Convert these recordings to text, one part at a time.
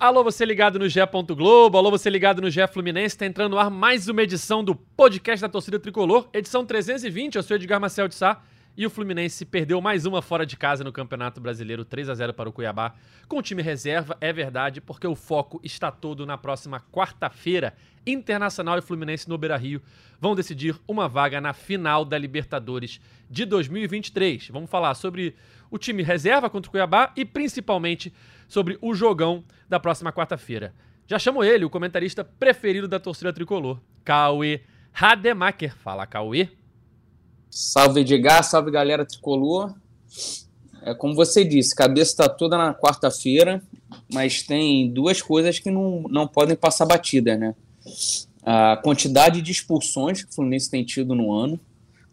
Alô, você ligado no GE. Globo, alô, você ligado no GE Fluminense, tá entrando no ar mais uma edição do podcast da torcida tricolor, edição 320. Eu sou Edgar Marcel de Sá e o Fluminense perdeu mais uma fora de casa no Campeonato Brasileiro, 3 a 0 para o Cuiabá, com o time reserva, é verdade, porque o foco está todo na próxima quarta-feira. Internacional e Fluminense no Beira-Rio vão decidir uma vaga na final da Libertadores de 2023. Vamos falar sobre o time reserva contra o Cuiabá e principalmente sobre o jogão da próxima quarta-feira. Já chamo ele, o comentarista preferido da torcida tricolor, Cauê Rademacher. Fala, Cauê. Salve Edgar, salve galera tricolor. É como você disse, cabeça está toda na quarta-feira, mas tem duas coisas que não, não podem passar batida, né? A quantidade de expulsões que o Fluminense tem tido no ano,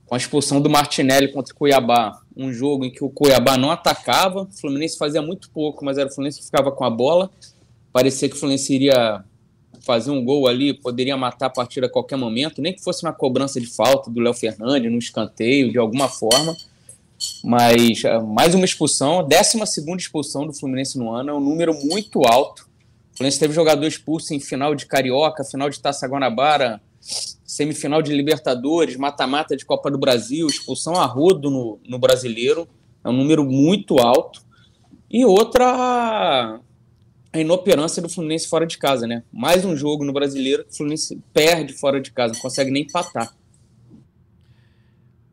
com a expulsão do Martinelli contra o Cuiabá, um jogo em que o Cuiabá não atacava, o Fluminense fazia muito pouco, mas era o Fluminense que ficava com a bola. Parecia que o Fluminense iria fazer um gol ali, poderia matar a partida a qualquer momento, nem que fosse uma cobrança de falta do Léo Fernandes, no escanteio, de alguma forma. Mas é, mais uma expulsão, 12 expulsão do Fluminense no ano, é um número muito alto. O Fluminense teve jogador expulso em final de Carioca, final de Taça Guanabara, semifinal de Libertadores, mata-mata de Copa do Brasil, expulsão a rodo no, no brasileiro, é um número muito alto. E outra, a inoperância do Fluminense fora de casa, né? Mais um jogo no brasileiro, o Fluminense perde fora de casa, não consegue nem empatar.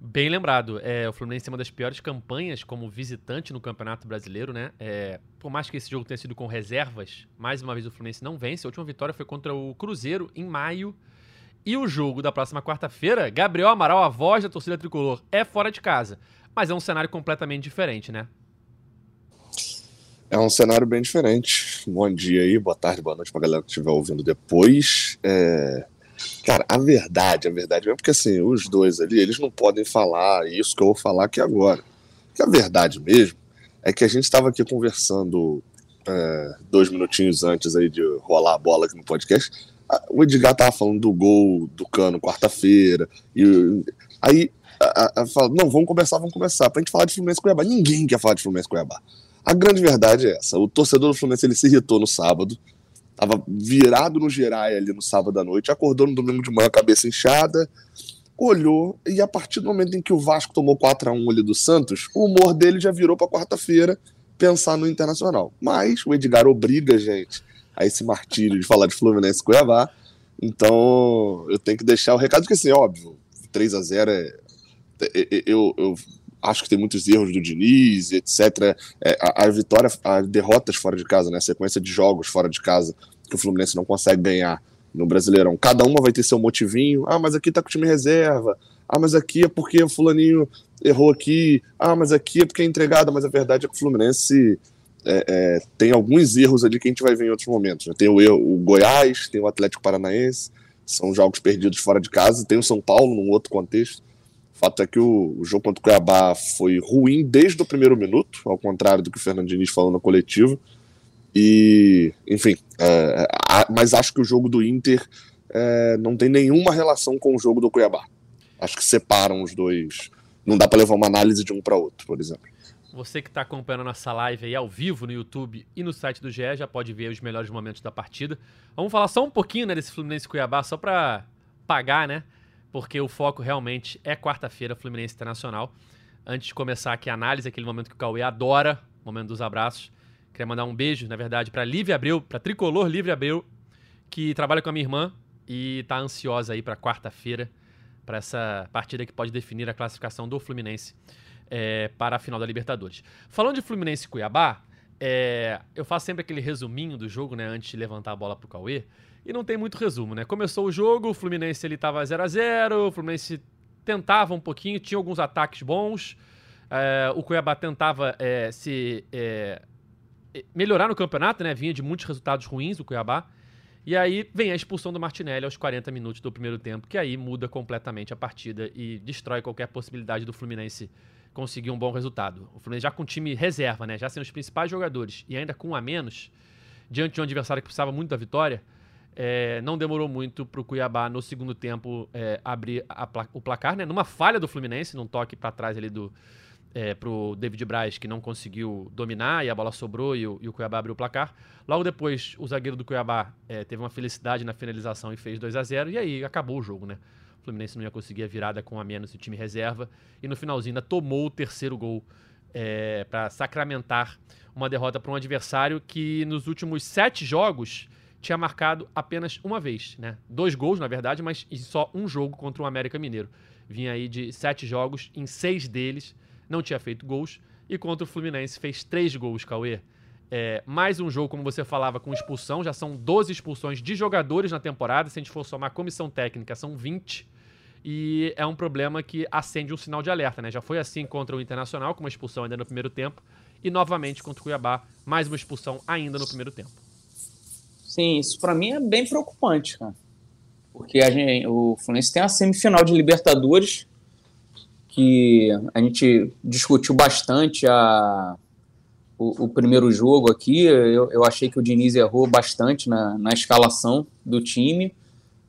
Bem lembrado, é, o Fluminense tem uma das piores campanhas como visitante no Campeonato Brasileiro, né? É, por mais que esse jogo tenha sido com reservas, mais uma vez o Fluminense não vence. A última vitória foi contra o Cruzeiro em maio e o jogo da próxima quarta-feira, Gabriel Amaral, a voz da torcida tricolor, é fora de casa. Mas é um cenário completamente diferente, né? É um cenário bem diferente. Bom dia aí, boa tarde, boa noite pra galera que estiver ouvindo depois. É... Cara, a verdade, a verdade é porque assim, os dois ali, eles não podem falar isso que eu vou falar aqui agora. Que a verdade mesmo é que a gente estava aqui conversando é, dois minutinhos antes aí de rolar a bola aqui no podcast o Edgar tava falando do gol do Cano quarta-feira, e aí fala, não, vamos conversar, vamos conversar, pra gente falar de Fluminense Cuiabá. Ninguém quer falar de Fluminense Cuiabá. A grande verdade é essa, o torcedor do Fluminense ele se irritou no sábado, tava virado no Gerai ali no sábado à noite, acordou no domingo de manhã, cabeça inchada, olhou, e a partir do momento em que o Vasco tomou 4 a 1 ali do Santos, o humor dele já virou pra quarta-feira pensar no Internacional. Mas o Edgar obriga gente a esse martírio de falar de Fluminense e Cuiabá. Então, eu tenho que deixar o recado, que assim, óbvio, 3 a 0 é, é, é, eu, eu acho que tem muitos erros do Diniz, etc. É, a, a, vitória, as derrotas fora de casa, né, a sequência de jogos fora de casa que o Fluminense não consegue ganhar no Brasileirão. Cada uma vai ter seu motivinho. Ah, mas aqui tá com o time reserva. Ah, mas aqui é porque o fulaninho errou aqui. Ah, mas aqui é porque é entregada. Mas a verdade é que o Fluminense é, é, tem alguns erros ali que a gente vai ver em outros momentos. Né? Tem o, o Goiás, tem o Atlético Paranaense, são jogos perdidos fora de casa, tem o São Paulo num outro contexto. O fato é que o, o jogo contra o Cuiabá foi ruim desde o primeiro minuto, ao contrário do que o Fernando Diniz falou na coletiva. E, enfim, é, a, mas acho que o jogo do Inter é, não tem nenhuma relação com o jogo do Cuiabá. Acho que separam os dois. Não dá para levar uma análise de um para outro, por exemplo. Você que está acompanhando a nossa live aí ao vivo no YouTube e no site do GE já pode ver os melhores momentos da partida. Vamos falar só um pouquinho né, desse Fluminense Cuiabá, só para pagar, né? Porque o foco realmente é quarta-feira, Fluminense Internacional. Antes de começar aqui a análise, aquele momento que o Cauê adora, momento dos abraços. Queria mandar um beijo, na verdade, para Lívia Abreu, para Tricolor Lívia Abreu, que trabalha com a minha irmã e está ansiosa aí para quarta-feira, para essa partida que pode definir a classificação do Fluminense é, para a final da Libertadores. Falando de Fluminense e Cuiabá, é, eu faço sempre aquele resuminho do jogo, né, antes de levantar a bola pro Cauê, e não tem muito resumo, né? Começou o jogo, o Fluminense ele tava 0 a 0 o Fluminense tentava um pouquinho, tinha alguns ataques bons, é, o Cuiabá tentava é, se é, melhorar no campeonato, né? Vinha de muitos resultados ruins o Cuiabá. E aí vem a expulsão do Martinelli aos 40 minutos do primeiro tempo, que aí muda completamente a partida e destrói qualquer possibilidade do Fluminense conseguir um bom resultado. O Fluminense já com time reserva, né? Já sem os principais jogadores e ainda com um a menos, diante de um adversário que precisava muito da vitória, é, não demorou muito para o Cuiabá no segundo tempo é, abrir o placar, né? Numa falha do Fluminense, num toque para trás ali do, é, pro David Braz, que não conseguiu dominar e a bola sobrou e o, e o Cuiabá abriu o placar. Logo depois, o zagueiro do Cuiabá é, teve uma felicidade na finalização e fez 2 a 0 e aí acabou o jogo, né? O Fluminense não ia conseguir a virada com a menos o time reserva e no finalzinho ainda tomou o terceiro gol é, para sacramentar uma derrota para um adversário que nos últimos sete jogos tinha marcado apenas uma vez, né? Dois gols, na verdade, mas só um jogo contra o América Mineiro. Vinha aí de sete jogos, em seis deles não tinha feito gols. E contra o Fluminense fez três gols, Cauê. É, mais um jogo, como você falava, com expulsão. Já são 12 expulsões de jogadores na temporada. Se a gente for somar comissão técnica, são 20. E é um problema que acende um sinal de alerta, né? Já foi assim contra o Internacional, com uma expulsão ainda no primeiro tempo. E novamente contra o Cuiabá, mais uma expulsão ainda no primeiro tempo. Sim, isso para mim é bem preocupante, cara. Porque a gente, o Fluminense tem a semifinal de Libertadores, que a gente discutiu bastante a, o, o primeiro jogo aqui. Eu, eu, achei que o Diniz errou bastante na, na escalação do time.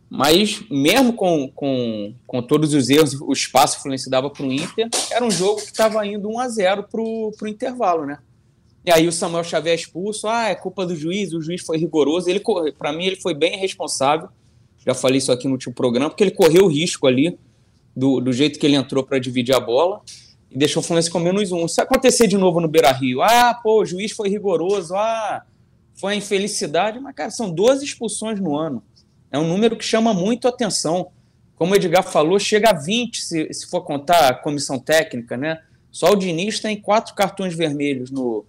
Mas mesmo com, com, com todos os erros, o espaço o Fluminense dava para o Inter, era um jogo que estava indo 1 a 0 para o intervalo, né? E aí o Samuel Xavier expulso, ah, é culpa do juiz, o juiz foi rigoroso. Ele, para mim, ele foi bem responsável. Já falei isso aqui no último programa, porque ele correu o risco ali do, do jeito que ele entrou para dividir a bola e deixou o Fluminense com menos um. Se acontecer de novo no Beira Rio, ah, pô, o juiz foi rigoroso, ah, foi a infelicidade, mas, cara, são 12 expulsões no ano. É um número que chama muito atenção. Como o Edgar falou, chega a 20 se, se for contar a comissão técnica, né? Só o Diniz tem quatro cartões vermelhos no,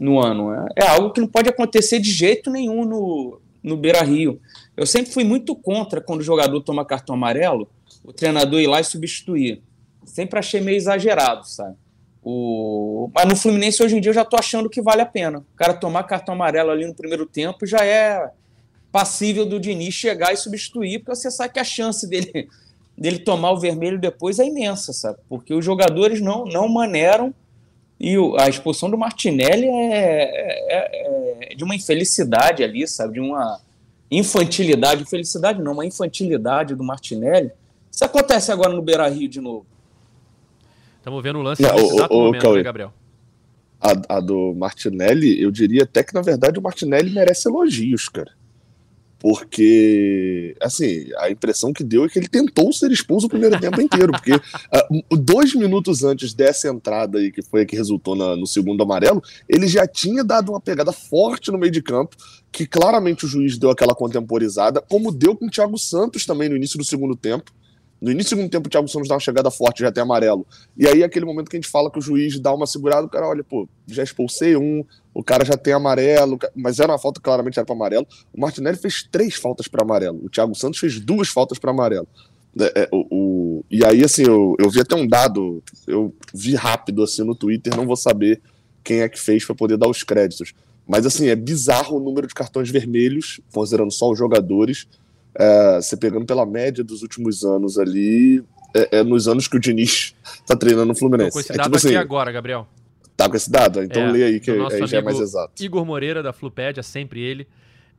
no ano. É, é, algo que não pode acontecer de jeito nenhum no, no Beira Rio. Eu sempre fui muito contra quando o jogador toma cartão amarelo, o treinador ir lá e substituir. Sempre achei meio exagerado, sabe? O... Mas no Fluminense hoje em dia eu já tô achando que vale a pena. O cara tomar cartão amarelo ali no primeiro tempo já é passível do Diniz chegar e substituir, porque você sabe que a chance dele, dele tomar o vermelho depois é imensa, sabe? Porque os jogadores não, não maneram e o, a expulsão do Martinelli é, é, é, de uma infelicidade ali, sabe? De uma infantilidade. Infelicidade não, uma infantilidade do Martinelli. Isso acontece agora no Beira Rio de novo. Estamos vendo o lance não, nesse exato o, momento, né, Gabriel? A, a, do Martinelli, eu diria até que, na verdade, o Martinelli merece elogios, cara porque, assim, a impressão que deu é que ele tentou ser expulso o primeiro tempo inteiro, porque uh, dois minutos antes dessa entrada aí, que foi a que resultou na, no segundo amarelo, ele já tinha dado uma pegada forte no meio de campo, que claramente o juiz deu aquela contemporizada, como deu com o Thiago Santos também no início do segundo tempo. No início do segundo tempo, o Thiago Santos dá uma chegada forte, já tem amarelo. E aí, aquele momento que a gente fala que o juiz dá uma segurada, o cara, olha, pô, já expulsei um, o cara já tem amarelo, mas era uma falta claramente era para amarelo. O Martinelli fez três faltas para amarelo. O Thiago Santos fez duas faltas para amarelo. É, é, o, o, e aí, assim, eu, eu vi até um dado, eu vi rápido assim no Twitter, não vou saber quem é que fez para poder dar os créditos. Mas assim, é bizarro o número de cartões vermelhos, considerando só os jogadores. É, você pegando pela média dos últimos anos ali, é, é nos anos que o Diniz tá treinando no Fluminense. Tô com esse é, tipo assim, aqui agora, Gabriel. Tá com esse dado? Então é, lê aí que aí já é mais exato. Igor Moreira, da Flupédia, sempre ele.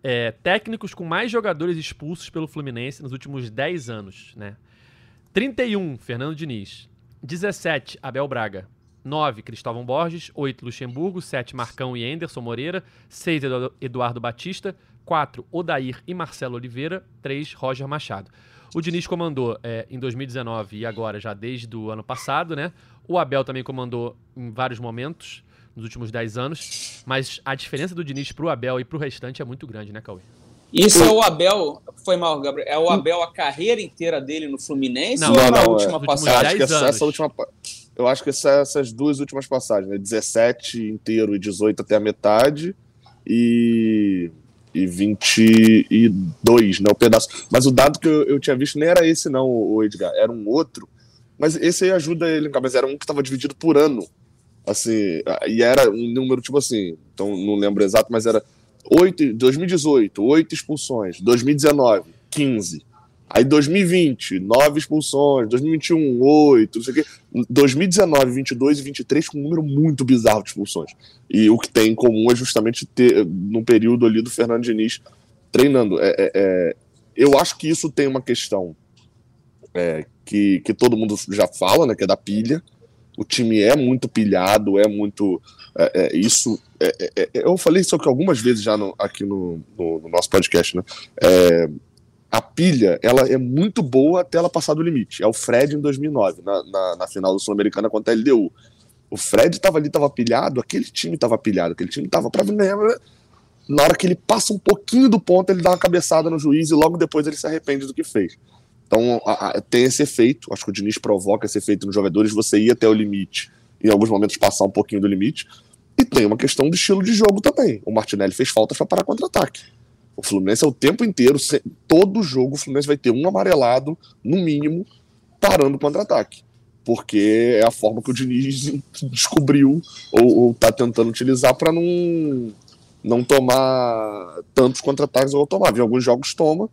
É, técnicos com mais jogadores expulsos pelo Fluminense nos últimos 10 anos, né? 31, Fernando Diniz. 17, Abel Braga. 9, Cristóvão Borges. 8, Luxemburgo. 7, Marcão e Anderson Moreira. 6, Eduardo Batista. 4, Odair e Marcelo Oliveira. 3, Roger Machado. O Diniz comandou é, em 2019 e agora já desde o ano passado, né? O Abel também comandou em vários momentos nos últimos 10 anos, mas a diferença do Diniz pro Abel e pro restante é muito grande, né, Cauê? Isso é o Abel, foi mal, Gabriel, é o Abel a carreira inteira dele no Fluminense não, ou não, na não, última é, passagem? Acho que essa, essa, última, eu acho que essa, essas duas últimas passagens, né? 17 inteiro e 18 até a metade e e 22, né, o pedaço. Mas o dado que eu, eu tinha visto nem era esse não, o Edgar, era um outro. Mas esse aí ajuda ele, mas era um que estava dividido por ano. Assim, e era um número tipo assim, então não lembro exato, mas era 8, 2018, 8 expulsões, 2019, 15. Aí 2020, 9 expulsões, 2021, 8, não sei o quê. 2019, 22 e 23 com um número muito bizarro de expulsões. E o que tem em comum é justamente ter, no período ali do Fernando Diniz treinando. É, é, é, eu acho que isso tem uma questão é, que, que todo mundo já fala, né, que é da pilha, O time é muito pilhado, é muito. É, é, isso. É, é, é eu falei isso algumas vezes já no, aqui no, no, no, nosso podcast, né? A pilha ela é muito boa até ela passar do limite. É o Fred em 2009, na, na, na final do Sul-Americana contra a LDU. O Fred estava ali, estava pilhado, aquele time estava pilhado, aquele time estava para na hora que ele passa um pouquinho do ponto, ele dá uma cabeçada no juiz e logo depois ele se arrepende do que fez. Então a, a, tem esse efeito, acho que o Diniz provoca esse efeito nos jogadores, você ir até o limite, em alguns momentos passar um pouquinho do limite. E tem uma questão do estilo de jogo também. O Martinelli fez faltas para parar contra-ataque. O Fluminense é o tempo inteiro, todo jogo o Fluminense vai ter um amarelado, no mínimo, parando contra-ataque. Porque é a forma que o Diniz descobriu ou, está tentando utilizar para não não tomar tantos contra-ataques ou tomar. Em alguns jogos toma,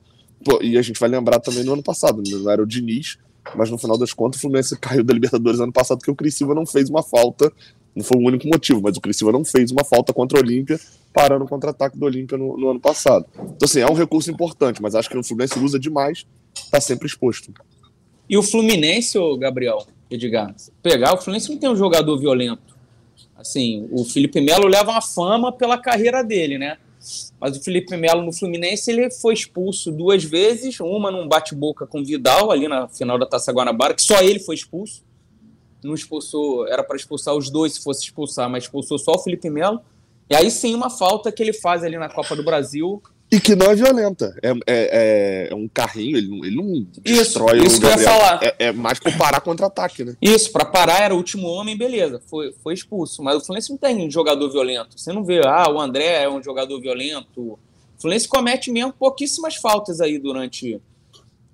e a gente vai lembrar também no ano passado, né? não era o Diniz, mas no final das contas o Fluminense caiu da Libertadores ano passado porque o Criciúma não fez uma falta, não foi o único motivo, mas o Criciúma não fez uma falta contra o Olímpia, parando o contra-ataque do Olímpia no, no, ano passado. Então assim, é um recurso importante, mas acho que o Fluminense usa demais, está sempre exposto. E o Fluminense, Gabriel, Edgar, pegar, o Fluminense não tem um jogador violento. Assim, o Felipe Melo leva uma fama pela carreira dele, né? Mas o Felipe Melo no Fluminense ele foi expulso duas vezes, uma num bate-boca com Vidal ali na final da Taça Guanabara, que só ele foi expulso. Não expulsou, era para expulsar os dois se fosse expulsar, mas expulsou só o Felipe Melo. E aí sim uma falta que ele faz ali na Copa do Brasil, e que não é violenta. É, é, é, é um carrinho, ele não, ele não destrói isso, isso o Gabriel. Que eu ia falar. É, é mais para parar contra-ataque, né? Isso, para parar era o último homem, beleza, foi, foi expulso. Mas o Fluminense não tem um jogador violento. Você não vê, ah, o André é um jogador violento. O Fluminense comete mesmo pouquíssimas faltas aí durante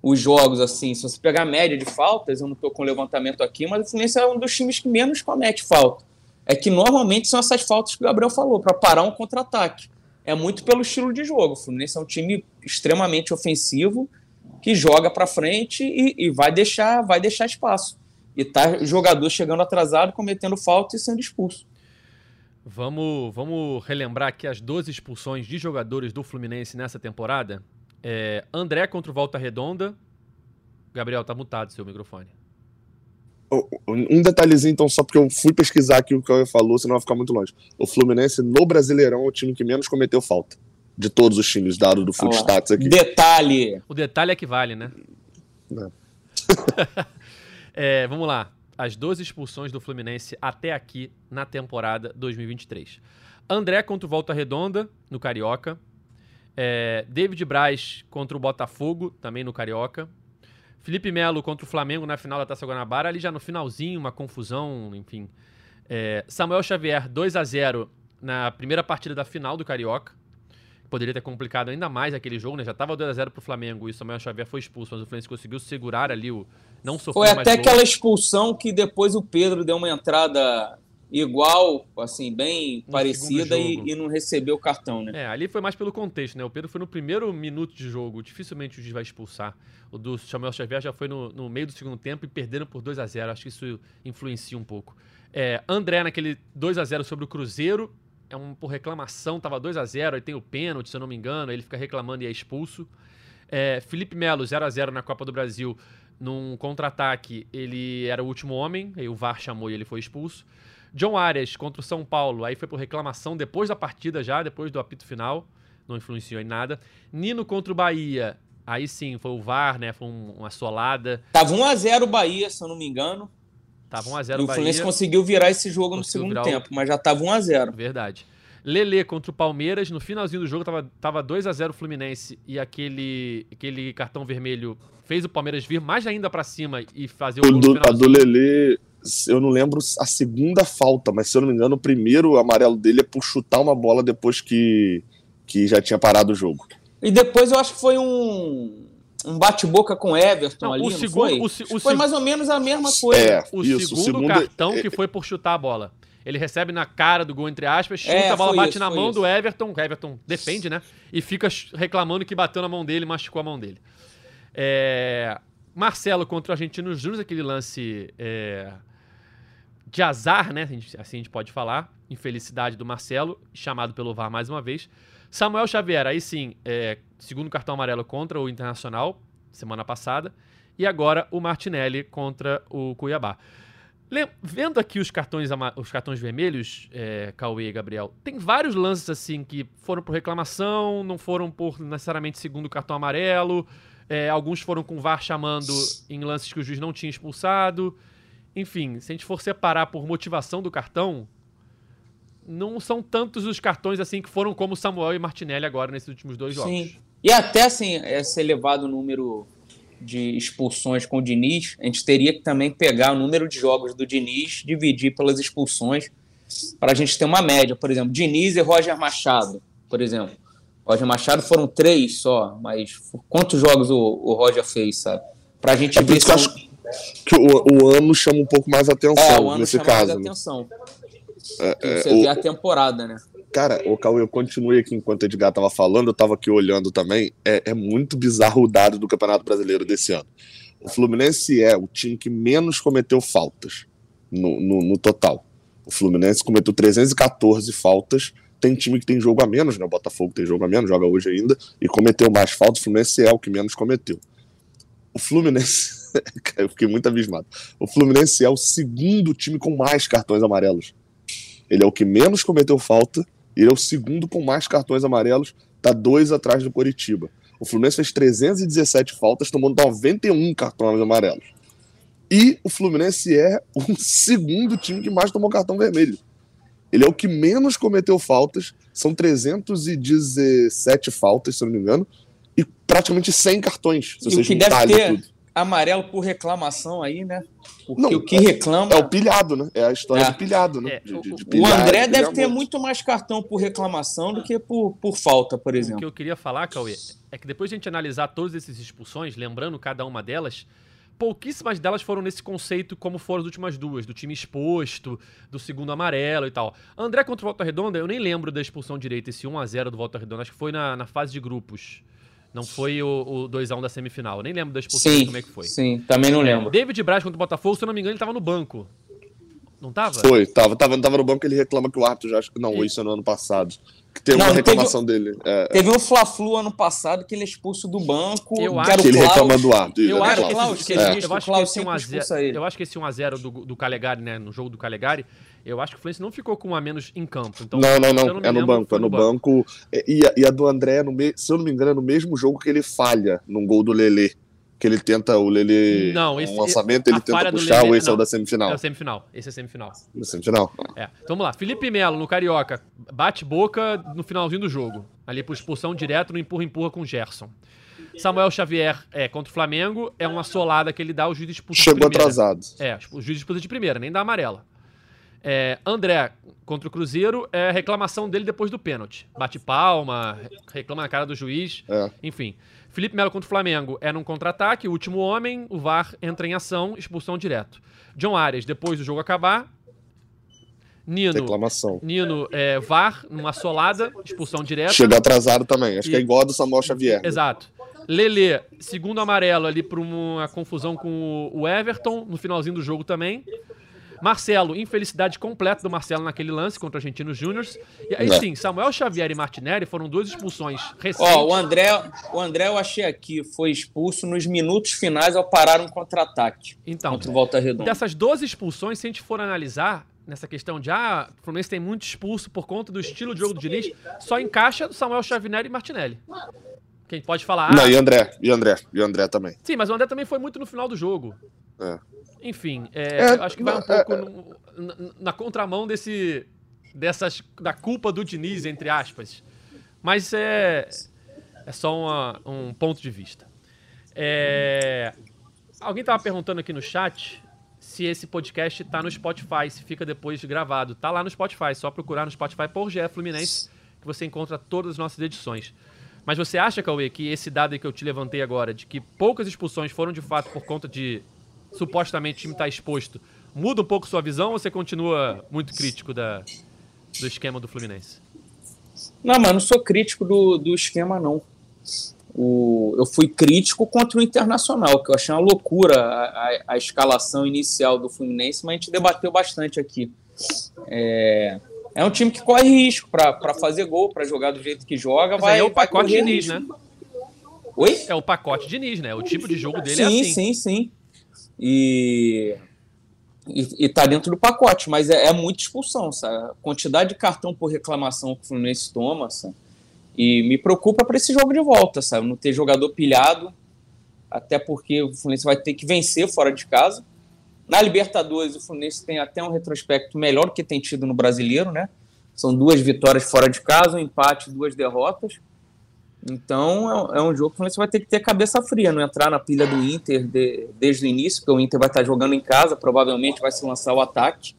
os jogos, assim. Se você pegar a média de faltas, eu não estou com levantamento aqui, mas o Fluminense é um dos times que menos comete falta. É que normalmente são essas faltas que o Gabriel falou, para parar um contra-ataque é muito pelo estilo de jogo. O Fluminense é um time extremamente ofensivo que joga para frente e, e, vai deixar vai deixar espaço. E tá jogador chegando atrasado, cometendo falta e sendo expulso. Vamos, vamos relembrar aqui as 12 expulsões de jogadores do Fluminense nessa temporada. É, André contra o Volta Redonda. Gabriel, tá mutado seu microfone. Um detalhezinho, então, só porque eu fui pesquisar aqui o que eu falou, senão vai ficar muito longe. O Fluminense no Brasileirão é o time que menos cometeu falta. De todos os times, dado do Food Stats aqui. Detalhe! O detalhe é que vale, né? é, vamos lá. As 12 expulsões do Fluminense até aqui na temporada 2023. André contra o Volta Redonda, no Carioca. É, David Braz contra o Botafogo, também no Carioca. Felipe Melo contra o Flamengo na final da Taça Guanabara, ali já no finalzinho, uma confusão, enfim. É, Samuel Xavier, 2 a 0 na primeira partida da final do Carioca. Poderia ter complicado ainda mais aquele jogo, né? Já estava 2x0 pro Flamengo e o Samuel Xavier foi expulso, mas o Fluminense conseguiu segurar ali o. Não sofreu Foi até aquela expulsão que depois o Pedro deu uma entrada igual, assim, bem no parecida e, e, não recebeu o cartão, né? É, ali foi mais pelo contexto, né? O Pedro foi no primeiro minuto de jogo, dificilmente o juiz vai expulsar. O do Samuel Xavier já foi no, no meio do segundo tempo e perderam por 2 a 0 Acho que isso influencia um pouco. É, André naquele 2 a 0 sobre o Cruzeiro, é um por reclamação, tava 2 a 0 aí tem o pênalti, se eu não me engano, ele fica reclamando e é expulso. É, Felipe Melo, 0 a 0 na Copa do Brasil, num contra-ataque, ele era o último homem, aí o VAR chamou e ele foi expulso. John Arias contra o São Paulo, aí foi por reclamação depois da partida já, depois do apito final, não influenciou em nada. Nino contra o Bahia, aí sim, foi o VAR, né, foi um, uma solada. Tava 1x0 o Bahia, se eu não me engano. Tava 1x0 o Bahia. O Fluminense conseguiu virar esse jogo no segundo o... tempo, mas já tava 1x0. Verdade. Lele contra o Palmeiras, no finalzinho do jogo tava, tava 2 a 0 o Fluminense e aquele, aquele cartão vermelho fez o Palmeiras vir mais ainda para cima e fazer o, o gol do, A do Lele eu não lembro a segunda falta, mas se eu não me engano, o primeiro amarelo dele é por chutar uma bola depois que, que já tinha parado o jogo. E depois eu acho que foi um, um bate-boca com Everton não, ali, o segundo, foi? O, o foi mais ou menos a mesma coisa. É, o, isso, segundo o segundo cartão é... que foi por chutar a bola. Ele recebe na cara do gol, entre aspas, chuta, é, a bola bate isso, na mão isso. do Everton, o Everton defende, né? E fica reclamando que bateu na mão dele, machucou a mão dele. É... Marcelo contra o Argentino Júnior, aquele lance é de azar, né? Assim a gente pode falar. Infelicidade do Marcelo, chamado pelo VAR mais uma vez. Samuel Xavier, aí sim, é, segundo cartão amarelo contra o Internacional, semana passada. E agora o Martinelli contra o Cuiabá. Vendo aqui os cartões, os cartões vermelhos, é, Cauê e Gabriel, tem vários lances assim que foram por reclamação, não foram por necessariamente segundo cartão amarelo. É, alguns foram com o VAR chamando em lances que o juiz não tinha expulsado. Enfim, se a gente for separar por motivação do cartão, não são tantos os cartões assim que foram como Samuel e Martinelli agora nesses últimos dois jogos. Sim. E até assim, esse elevado número de expulsões com o Diniz, a gente teria que também pegar o número de jogos do Diniz, dividir pelas expulsões, para a gente ter uma média. Por exemplo, Diniz e Roger Machado, por exemplo. Roger Machado foram três só, mas quantos jogos o, o Roger fez, sabe? Para a gente é ver se. Acho que o, o, ano chama um pouco mais atenção é, o ano nesse chama caso. Mais né? atenção. É, é, você o, vê a temporada, né? Cara, o Cauê, eu continuei aqui enquanto o Edgar tava falando, eu tava aqui olhando também. É, é muito bizarro o dado do Campeonato Brasileiro desse ano. O Fluminense é o time que menos cometeu faltas no, no, no total. O Fluminense cometeu 314 faltas. Tem time que tem jogo a menos, né? O Botafogo tem jogo a menos, joga hoje ainda, e cometeu mais faltas. O Fluminense é o que menos cometeu. O Fluminense. eu fiquei muito abismado. O Fluminense é o segundo time com mais cartões amarelos. Ele é o que menos cometeu falta ele é o segundo com mais cartões amarelos, tá dois atrás do Coritiba. O Fluminense fez 317 faltas, tomou 91 cartões amarelos. E o Fluminense é o segundo time que mais tomou cartão vermelho. Ele é o que menos cometeu faltas, são 317 faltas, se eu não me engano, e praticamente 100 cartões, se e vocês juntarem ter... tudo amarelo por reclamação aí, né? Porque não, o que reclama. É o pilhado, né? É a história é. do pilhado, né? É. De, de, de pilhar, o André deve ter muito mais cartão por reclamação do que por, por falta, por exemplo. O que eu queria falar, Cauê, é que depois de a gente analisar todas essas expulsões, lembrando cada uma delas, pouquíssimas delas foram nesse conceito como foram as últimas duas, do time exposto, do segundo amarelo e tal. André contra o Volta Redonda, eu nem lembro da expulsão direita, esse 1 a 0 do Volta Redonda, acho que foi na, na fase de grupos. Não foi o, o 2x1 da semifinal. Eu nem lembro da expulsão, sim, como é que foi. Sim, também não lembro. David Braz contra o Botafogo, se eu não me engano, ele tava no banco. Não tava? Foi, tava, tava, tava no banco ele reclama que o árbitro já. Não, e... isso é no ano passado. Que teve não, uma reclamação teve, dele. É, teve um Fla-Flu ano passado que ele é expulso do banco. Eu acho que ele reclama do árbitro. Eu, acho que, esse, é. eu acho que esse 1x0 eu acho que esse 1x0 do, do Calegari, né, no jogo do Calegari, eu acho que o Fluminense não ficou com um a menos em campo. Então, não, não, não. É no banco. É no banco. banco. E, a, e, a, do André, no me... se eu não me engano, é no mesmo jogo que ele falha num gol do Lelê. Que ele tenta, o Lelê. Não, esse, um lançamento, ele tenta puxar, ou esse não, é o da semifinal? É o semifinal. Esse é semifinal. Da semifinal. É. Então vamos lá. Felipe Melo, no Carioca, bate boca no finalzinho do jogo. Ali por expulsão direto no empurra-empurra com o Gerson. Samuel Xavier é contra o Flamengo, é uma solada que ele dá, o juiz expulso Chegou atrasado. É, o juiz expulsa de primeira, nem dá amarela. É, André contra o Cruzeiro é a reclamação dele depois do pênalti. Bate palma, reclama na cara do juiz, é. enfim. Felipe Melo contra o Flamengo é num contra-ataque, o último homem, o VAR entra em ação, expulsão direto. John Arias, depois do jogo acabar. Nino. Reclamação. Nino, é, VAR, numa solada, expulsão direta. Chega atrasado também, acho e... que é igual a do Samuel Xavier. Né? Exato. Lele, segundo amarelo ali por uma confusão com o Everton, no finalzinho do jogo também. Marcelo, infelicidade completa do Marcelo naquele lance contra o Argentinos Júnior. E aí sim, Samuel Xavier e Martinelli foram duas expulsões recentes. Ó, o André, o André eu achei aqui, foi expulso nos minutos finais ao parar um contra-ataque. Então, contra o Volta Redonda. Dessas 12 expulsões, se a gente for analisar, nessa questão de ah, o Fluminense tem muito expulso por conta do estilo de jogo do Diniz, só encaixa Samuel Xavier e Martinelli. Quem pode falar. Ah, Não, e André, e André, e André também. Sim, mas o André também foi muito no final do jogo. É. Enfim, é, é, acho que vai um pouco é. no, na, na, contramão desse, dessas, da culpa do Diniz, entre aspas. Mas é, é só uma, um ponto de vista. É, alguém estava perguntando aqui no chat se esse podcast está no Spotify, se fica depois gravado. Tá lá no Spotify, só procurar no Spotify por GE Fluminense que você encontra todas as nossas edições. Mas você acha, Cauê, que esse dado que eu te levantei agora, de que poucas expulsões foram de fato por conta de supostamente o time está exposto, muda um pouco sua visão ou você continua muito crítico da, do esquema do Fluminense? Não, mas não sou crítico do, do esquema, não. O, eu fui crítico contra o Internacional, que eu achei uma loucura a, a, a escalação inicial do Fluminense, mas a gente debateu bastante aqui. É, é um time que corre risco para fazer gol, para jogar do jeito que joga. Mas vai, é o pacote Diniz, né? Oi? É o pacote Diniz, né? O tipo de jogo dele sim, é assim. Sim, sim, sim. E e, tá dentro do pacote, mas é, é muita expulsão, sabe? Quantidade de cartão por reclamação que o Fluminense toma, sabe? E me preocupa para esse jogo de volta, sabe? Não ter jogador pilhado, até porque o Fluminense vai ter que vencer fora de casa. Na Libertadores, o Fluminense tem até um retrospecto melhor que tem tido no Brasileiro, né? São duas vitórias fora de casa, um empate, duas derrotas. Então é, é um jogo que Fluminense vai ter que ter cabeça fria, não entrar na pilha do Inter de, desde o início, porque o Inter vai estar jogando em casa, provavelmente vai se lançar o ataque.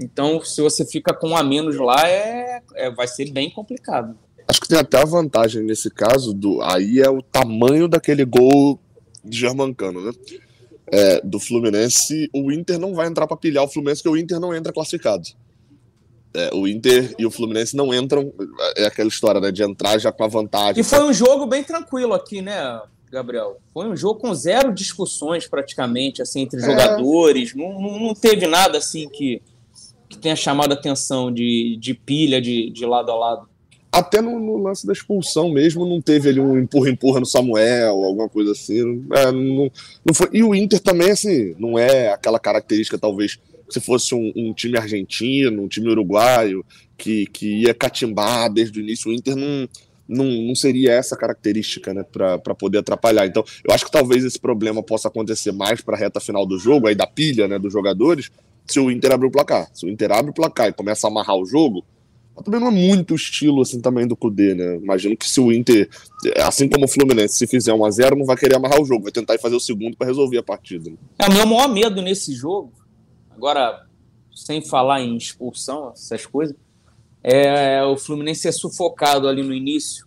Então, se você fica com um a menos lá, é, é, vai ser bem complicado. Acho que tem até a vantagem nesse caso, do, aí é o tamanho daquele gol de Germancano, né? É, do Fluminense, o Inter não vai entrar para pilhar o Fluminense, porque o Inter não entra classificado. É, o Inter e o Fluminense não entram. É aquela história, né? De entrar já com a vantagem. E foi um jogo bem tranquilo aqui, né, Gabriel? Foi um jogo com zero discussões, praticamente, assim, entre é. jogadores. Não, não, não, teve nada assim que, que tenha chamado a atenção de, de pilha de, de lado a lado. Até no, no, lance da expulsão mesmo, não teve ali um empurra-empurra no Samuel, alguma coisa assim. É, não, não foi. E o Inter também, assim, não é aquela característica, talvez, se fosse um, um, time argentino, um time uruguaio, que, que ia catimbar desde o início, o Inter não, não, não seria essa característica né, para poder atrapalhar. Então, eu acho que talvez esse problema possa acontecer mais para a reta final do jogo, aí da pilha né, dos jogadores, se o Inter abrir o placar. Se o Inter abre o placar e começa a amarrar o jogo, também não é muito estilo assim também do Cudê, né? Imagino que se o Inter, assim como o Fluminense, se fizer 1 a 0 não vai querer amarrar o jogo, vai tentar fazer o segundo para resolver a partida. Né? É o meu maior medo nesse jogo. Agora, sem falar em expulsão, essas coisas, é o Fluminense ser sufocado ali no início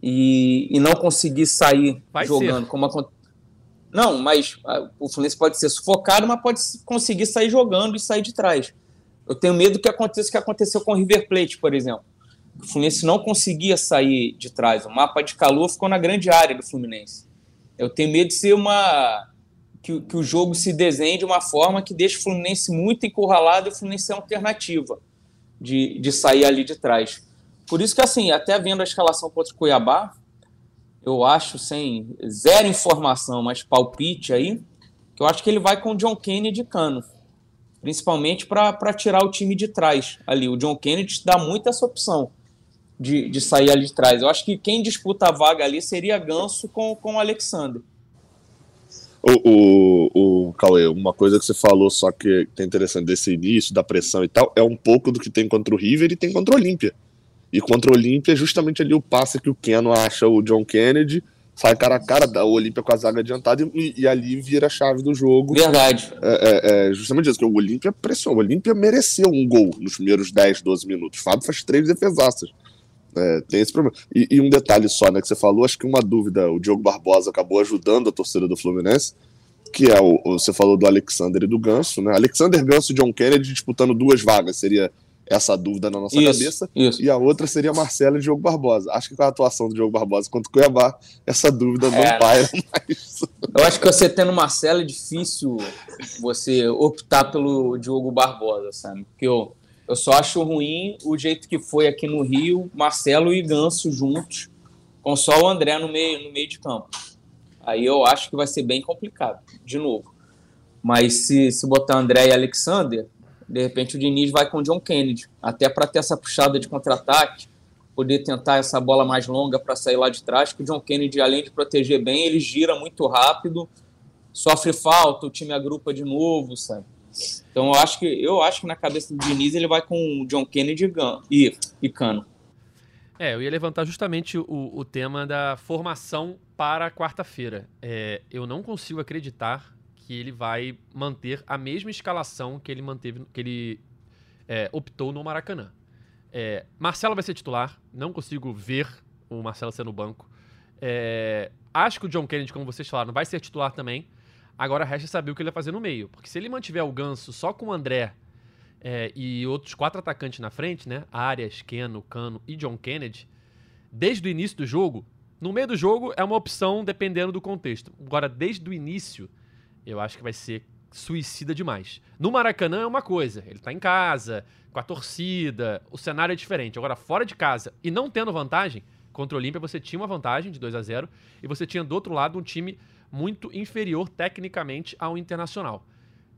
e, e não conseguir sair vai jogando ser. como. Não, mas o Fluminense pode ser sufocado, mas pode conseguir sair jogando e sair de trás. Eu tenho medo que aconteça o que aconteceu com o River Plate, por exemplo. O Fluminense não conseguia sair de trás. O mapa de calor ficou na grande área do Fluminense. Eu tenho medo de ser uma. Que, que o jogo se desenhe de uma forma que deixe o Fluminense muito encurralado e o Fluminense é alternativa de, de sair ali de trás. Por isso que, assim, até vendo a escalação contra o Cuiabá, eu acho, sem zero informação, mas palpite aí, que eu acho que ele vai com o John Kennedy cano principalmente para tirar o time de trás ali. O John Kennedy dá muito essa opção de, de sair ali de trás. Eu acho que quem disputa a vaga ali seria Ganso com, com o Alexander. O, o, o Cauê, uma coisa que você falou, só que é interessante desse início, da pressão e tal, é um pouco do que tem contra o River e tem contra o Olímpia. E contra o Olímpia é justamente ali o passe que o Keno acha o John Kennedy sai cara a cara da Olímpia com a zaga adiantada e, e, ali vira a chave do jogo. Verdade. É, é, é justamente isso, que o Olímpia pressionou. O Olímpia mereceu um gol nos primeiros 10, 12 minutos. O Fábio faz três defesaças. É, tem esse problema. E, e, um detalhe só, né, que você falou, acho que uma dúvida, o Diogo Barbosa acabou ajudando a torcida do Fluminense, que é o, você falou do Alexander e do Ganso, né? Alexander Ganso e John Kennedy disputando duas vagas, seria essa dúvida na nossa isso, cabeça. Isso. E a outra seria Marcelo e Diogo Barbosa. Acho que com a atuação do Diogo Barbosa contra o Cuiabá, essa dúvida não é, paira mais. Eu acho que você tendo Marcelo é difícil você optar pelo Diogo Barbosa, sabe? Porque eu, eu só acho ruim o jeito que foi aqui no Rio, Marcelo e Ganso juntos, com só o André no meio, no meio de campo. Aí eu acho que vai ser bem complicado, de novo. Mas se, se botar André e Alexander, de repente o Diniz vai com o John Kennedy, até para ter essa puxada de contra-ataque, poder tentar essa bola mais longa para sair lá de trás, que o John Kennedy, além de proteger bem, ele gira muito rápido, sofre falta, o time agrupa de novo, sabe? Então eu acho que eu acho que na cabeça do Diniz ele vai com o John Kennedy e, e Cano. É, eu ia levantar justamente o, o tema da formação para quarta-feira. É, eu não consigo acreditar que ele vai manter a mesma escalação que ele manteve, que ele é, optou no Maracanã. É, Marcelo vai ser titular, não consigo ver o Marcelo sendo no banco. É, acho que o John Kennedy, como vocês falaram, vai ser titular também. Agora resta saber o que ele vai fazer no meio. Porque se ele mantiver o Ganso só com o André é, e outros quatro atacantes na frente, né? Arias, Keno, Cano e John Kennedy, desde o início do jogo, no meio do jogo é uma opção dependendo do contexto. Agora, desde o início, eu acho que vai ser suicida demais. No Maracanã é uma coisa, ele tá em casa, com a torcida, o cenário é diferente. Agora, fora de casa e não tendo vantagem, contra o Olímpia você tinha uma vantagem de 2 a 0 e você tinha do outro lado um time muito inferior tecnicamente ao Internacional.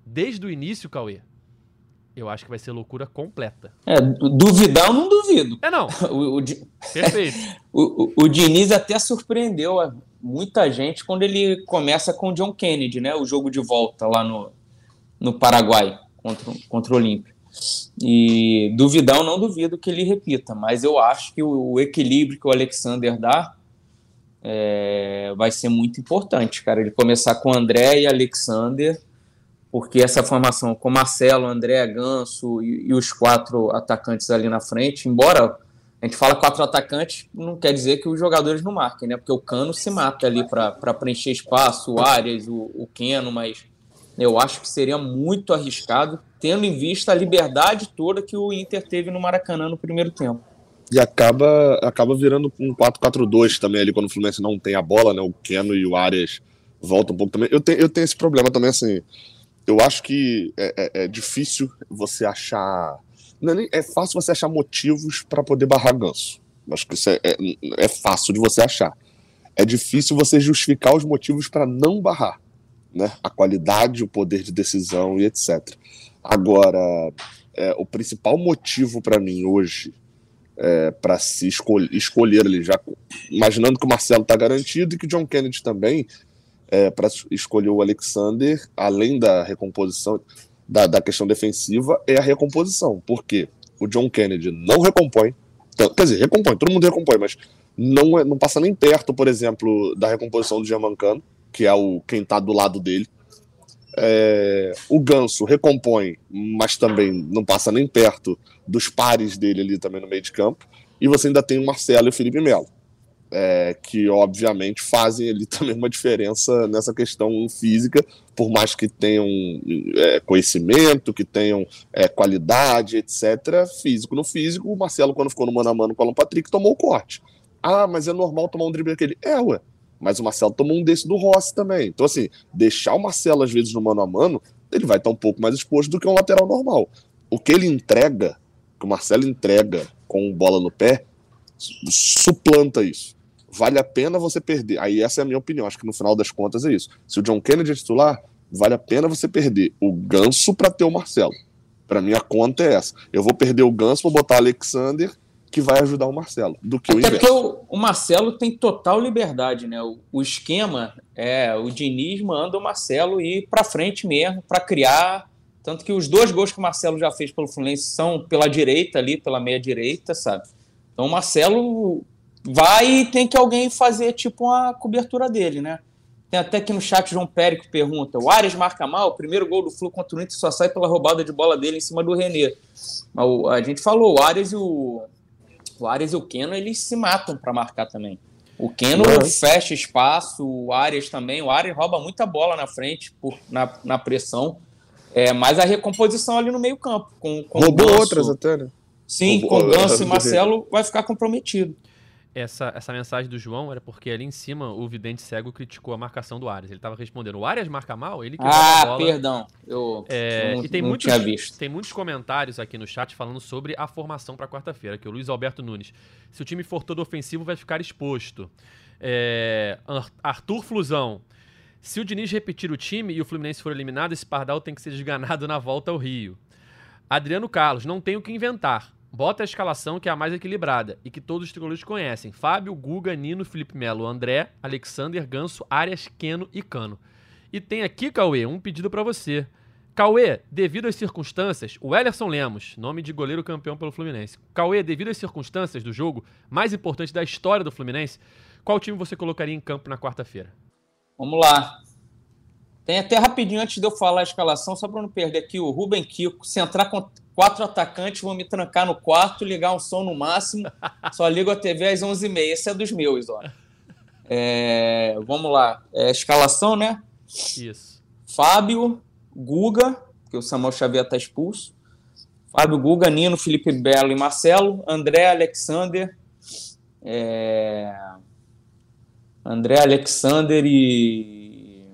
desde o início, Cauê, eu acho que vai ser loucura completa. É, duvidar eu não duvido. É, não. o, o, Perfeito. o, o, Diniz até surpreendeu muita gente quando ele começa com o John Kennedy, né? O jogo de volta lá no, no Paraguai contra, contra o Olímpia. E duvidar eu não duvido que ele repita, mas eu acho que o, o equilíbrio que o Alexander dá é, vai ser muito importante, cara. Ele começar com André e Alexander porque essa formação com Marcelo, André, Ganso e, e, os quatro atacantes ali na frente, embora a gente fala quatro atacantes, não quer dizer que os jogadores não marquem, né? Porque o Cano se mata ali para preencher espaço, o Arias, o, o Keno, mas eu acho que seria muito arriscado, tendo em vista a liberdade toda que o Inter teve no Maracanã no primeiro tempo. E acaba, acaba virando um 4-4-2 também ali, quando o Fluminense não tem a bola, né? O Keno e o Arias voltam um pouco também. Eu tenho, eu tenho esse problema também, assim eu acho que é, é, é difícil você achar. É, nem, é fácil você achar motivos para poder barrar ganso. Acho que isso é, é, é, fácil de você achar. É difícil você justificar os motivos para não barrar. Né? A qualidade, o poder de decisão e etc. Agora, é, o principal motivo para mim hoje é, para se escolher, escolher ali, já imaginando que o Marcelo está garantido e que o John Kennedy também, é, para escolher o Alexander, além da recomposição, da, da, questão defensiva, é a recomposição. Porque o John Kennedy não recompõe, quer dizer, recompõe, todo mundo recompõe, mas não, é, não passa nem perto, por exemplo, da recomposição do Giamancano, que é o quem está do lado dele. É, o Ganso recompõe, mas também não passa nem perto dos pares dele ali também no meio de campo. E você ainda tem o Marcelo e o Felipe Melo é, que obviamente fazem ali também uma diferença nessa questão física, por mais que tenham é, conhecimento, que tenham é, qualidade, etc. Físico no físico, o Marcelo, quando ficou no mano a mano com o Alan Patrick, tomou o corte. Ah, mas é normal tomar um drible aquele. É, ué. Mas o Marcelo tomou um desse do Rossi também. Então, assim, deixar o Marcelo, às vezes, no mano a mano, ele vai estar um pouco mais exposto do que um lateral normal. O que ele entrega, que o Marcelo entrega com bola no pé, suplanta isso vale a pena você perder. Aí essa é a minha opinião. Acho que no final das contas é isso. Se o John Kennedy é titular, vale a pena você perder o Ganso para ter o Marcelo. Para mim a conta é essa. Eu vou perder o Ganso, vou botar Alexander que vai ajudar o Marcelo, do que Até o inverso. porque o, Marcelo tem total liberdade, né? O, o, esquema é o Diniz manda o Marcelo ir para frente mesmo para criar, tanto que os dois gols que o Marcelo já fez pelo Fluminense são pela direita ali, pela meia direita, sabe? Então o Marcelo vai e tem que alguém fazer tipo uma cobertura dele, né? Tem até aqui no chat João Périco pergunta: o Ares marca mal? O primeiro gol do Flu contra o Inter só sai pela roubada de bola dele em cima do Renê. A gente falou: o Ares e o, o, Ares e o Keno eles se matam para marcar também. O Keno fecha espaço, o Ares também. O Ares rouba muita bola na frente por, na, na pressão. É, mas a recomposição ali no meio-campo. Com, com Roubou outras até, né? Sim, Roubou, com Ganso e Marcelo vai ficar comprometido essa, essa mensagem do João era porque ali em cima o vidente cego criticou a marcação do Arias. Ele estava respondendo: o Arias marca mal? Ele que Ah, bola. perdão. Eu, é, não, e tem não muitos, tinha visto. Tem muitos comentários aqui no chat falando sobre a formação para quarta-feira. Que o Luiz Alberto Nunes. Se o time for todo ofensivo, vai ficar exposto. É, Arthur Flusão. Se o Diniz repetir o time e o Fluminense for eliminado, esse Pardal tem que ser desganado na volta ao Rio. Adriano Carlos, não tem o que inventar. Bota a escalação que é a mais equilibrada e que todos os tricolores conhecem. Fábio, Guga, Nino, Felipe Melo, André, Alexander, Ganso, Arias, Queno e Cano. E tem aqui, Cauê, um pedido para você. Cauê, devido às circunstâncias, o Ellerson Lemos, nome de goleiro campeão pelo Fluminense. Cauê, devido às circunstâncias do jogo mais importante da história do Fluminense, qual time você colocaria em campo na quarta-feira? Vamos lá. Tem até rapidinho antes de eu falar a escalação, só para não perder aqui, o Ruben Kiko, se entrar com quatro atacantes, vão me trancar no quarto, ligar um som no máximo, só ligo a TV às 11h30. Esse é dos meus, ó. É, vamos lá. É, escalação, né? Isso. Fábio, Guga, que o Samuel Xavier está expulso. Fábio, Guga, Nino, Felipe Belo e Marcelo. André, Alexander. É... André, Alexander e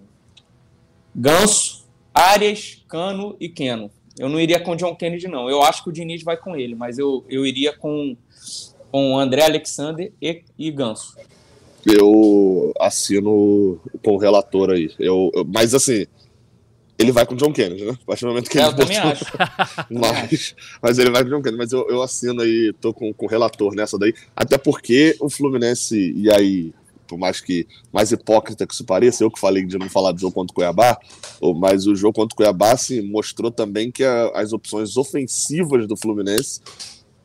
Ganso, Arias, Cano e Keno. Eu não iria com o John Kennedy, não. Eu acho que o Diniz vai com ele, mas eu, eu iria com, com o André Alexander e, e Ganso. Eu assino com o relator aí. Eu, eu, mas assim, ele vai com o John Kennedy, né? A partir do momento que É, ele eu também acho. Mas, mas ele vai com o John Kennedy. Mas eu, eu assino aí, tô com, com o relator nessa daí. Até porque o Fluminense, e aí, por mais que mais hipócrita que isso pareça, eu que falei de não falar do jogo contra o Cuiabá, mas o jogo contra o Cuiabá assim, mostrou também que a- as opções ofensivas do Fluminense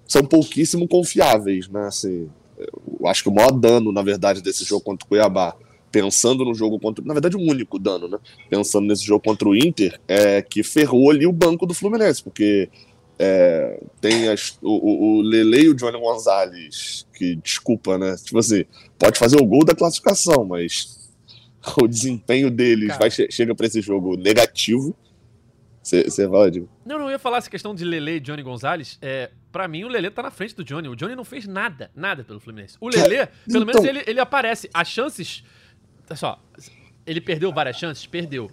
são pouquíssimo confiáveis, né? Assim, eu acho que o maior dano, na verdade, desse jogo contra o Cuiabá, pensando no jogo contra. Na verdade, um único dano, né? Pensando nesse jogo contra o Inter, é que ferrou ali o banco do Fluminense, porque é, tem as, o, o, Lele e o Johnny Gonzalez, que, desculpa, né? Tipo assim, pode fazer o gol da classificação, mas o desempenho deles Cara. vai, che- chega para esse jogo negativo. Você fala, Diego? Não, não, ia falar essa questão de Lele e Johnny Gonzalez. É, pra mim, o Lele tá na frente do Johnny. O Johnny não fez nada, nada pelo Fluminense. O Lele, pelo menos, então- ele, ele aparece. As chances. Olha só, ele perdeu várias chances? Perdeu.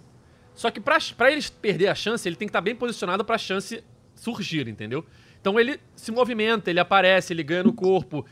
Só que pra, pra ele perder a chance, ele tem que estar bem posicionado pra chance surgir, entendeu? Então ele se movimenta, ele aparece, ele ganha no corpo.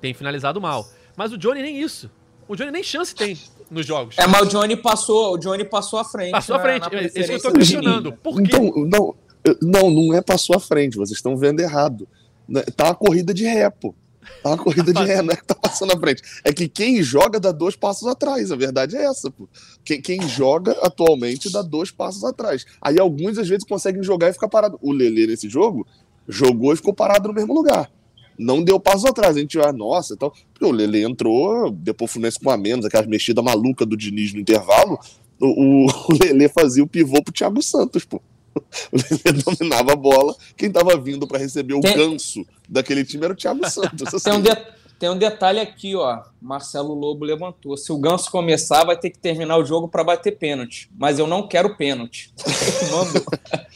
Tem finalizado mal. Mas o Johnny nem isso. O Johnny nem chance tem nos jogos. É, mas o Johnny passou, o Johnny passou à frente. Passou à na- frente. na É isso que eu tô do questionando. Por quê? Então, não, não, não é passou à frente, vocês estão vendo errado. Né, Tá uma corrida de ré, pô. Tá uma corrida de ré, não é que tá passando à frente. É que quem joga dá dois passos atrás, a verdade é essa, pô. Quem, quem joga atualmente dá dois passos atrás. Aí alguns às vezes conseguem jogar e ficar parado. O Lelê nesse jogo jogou e ficou parado no mesmo lugar. Não deu passo atrás. A gente, ah, nossa, então. Porque o Lele entrou, depois o Fluminense com a menos, aquela mexida maluca do Diniz no intervalo. O, o, o Lele fazia o pivô pro Thiago Santos, pô. O Lele dominava a bola. Quem tava vindo para receber o ganso daquele time era o Thiago Santos. assim. Tem um, de- tem um detalhe aqui, ó. Marcelo Lobo levantou. Se o Ganso começar, vai ter que terminar o jogo para bater pênalti. Mas eu não quero pênalti. Mandou.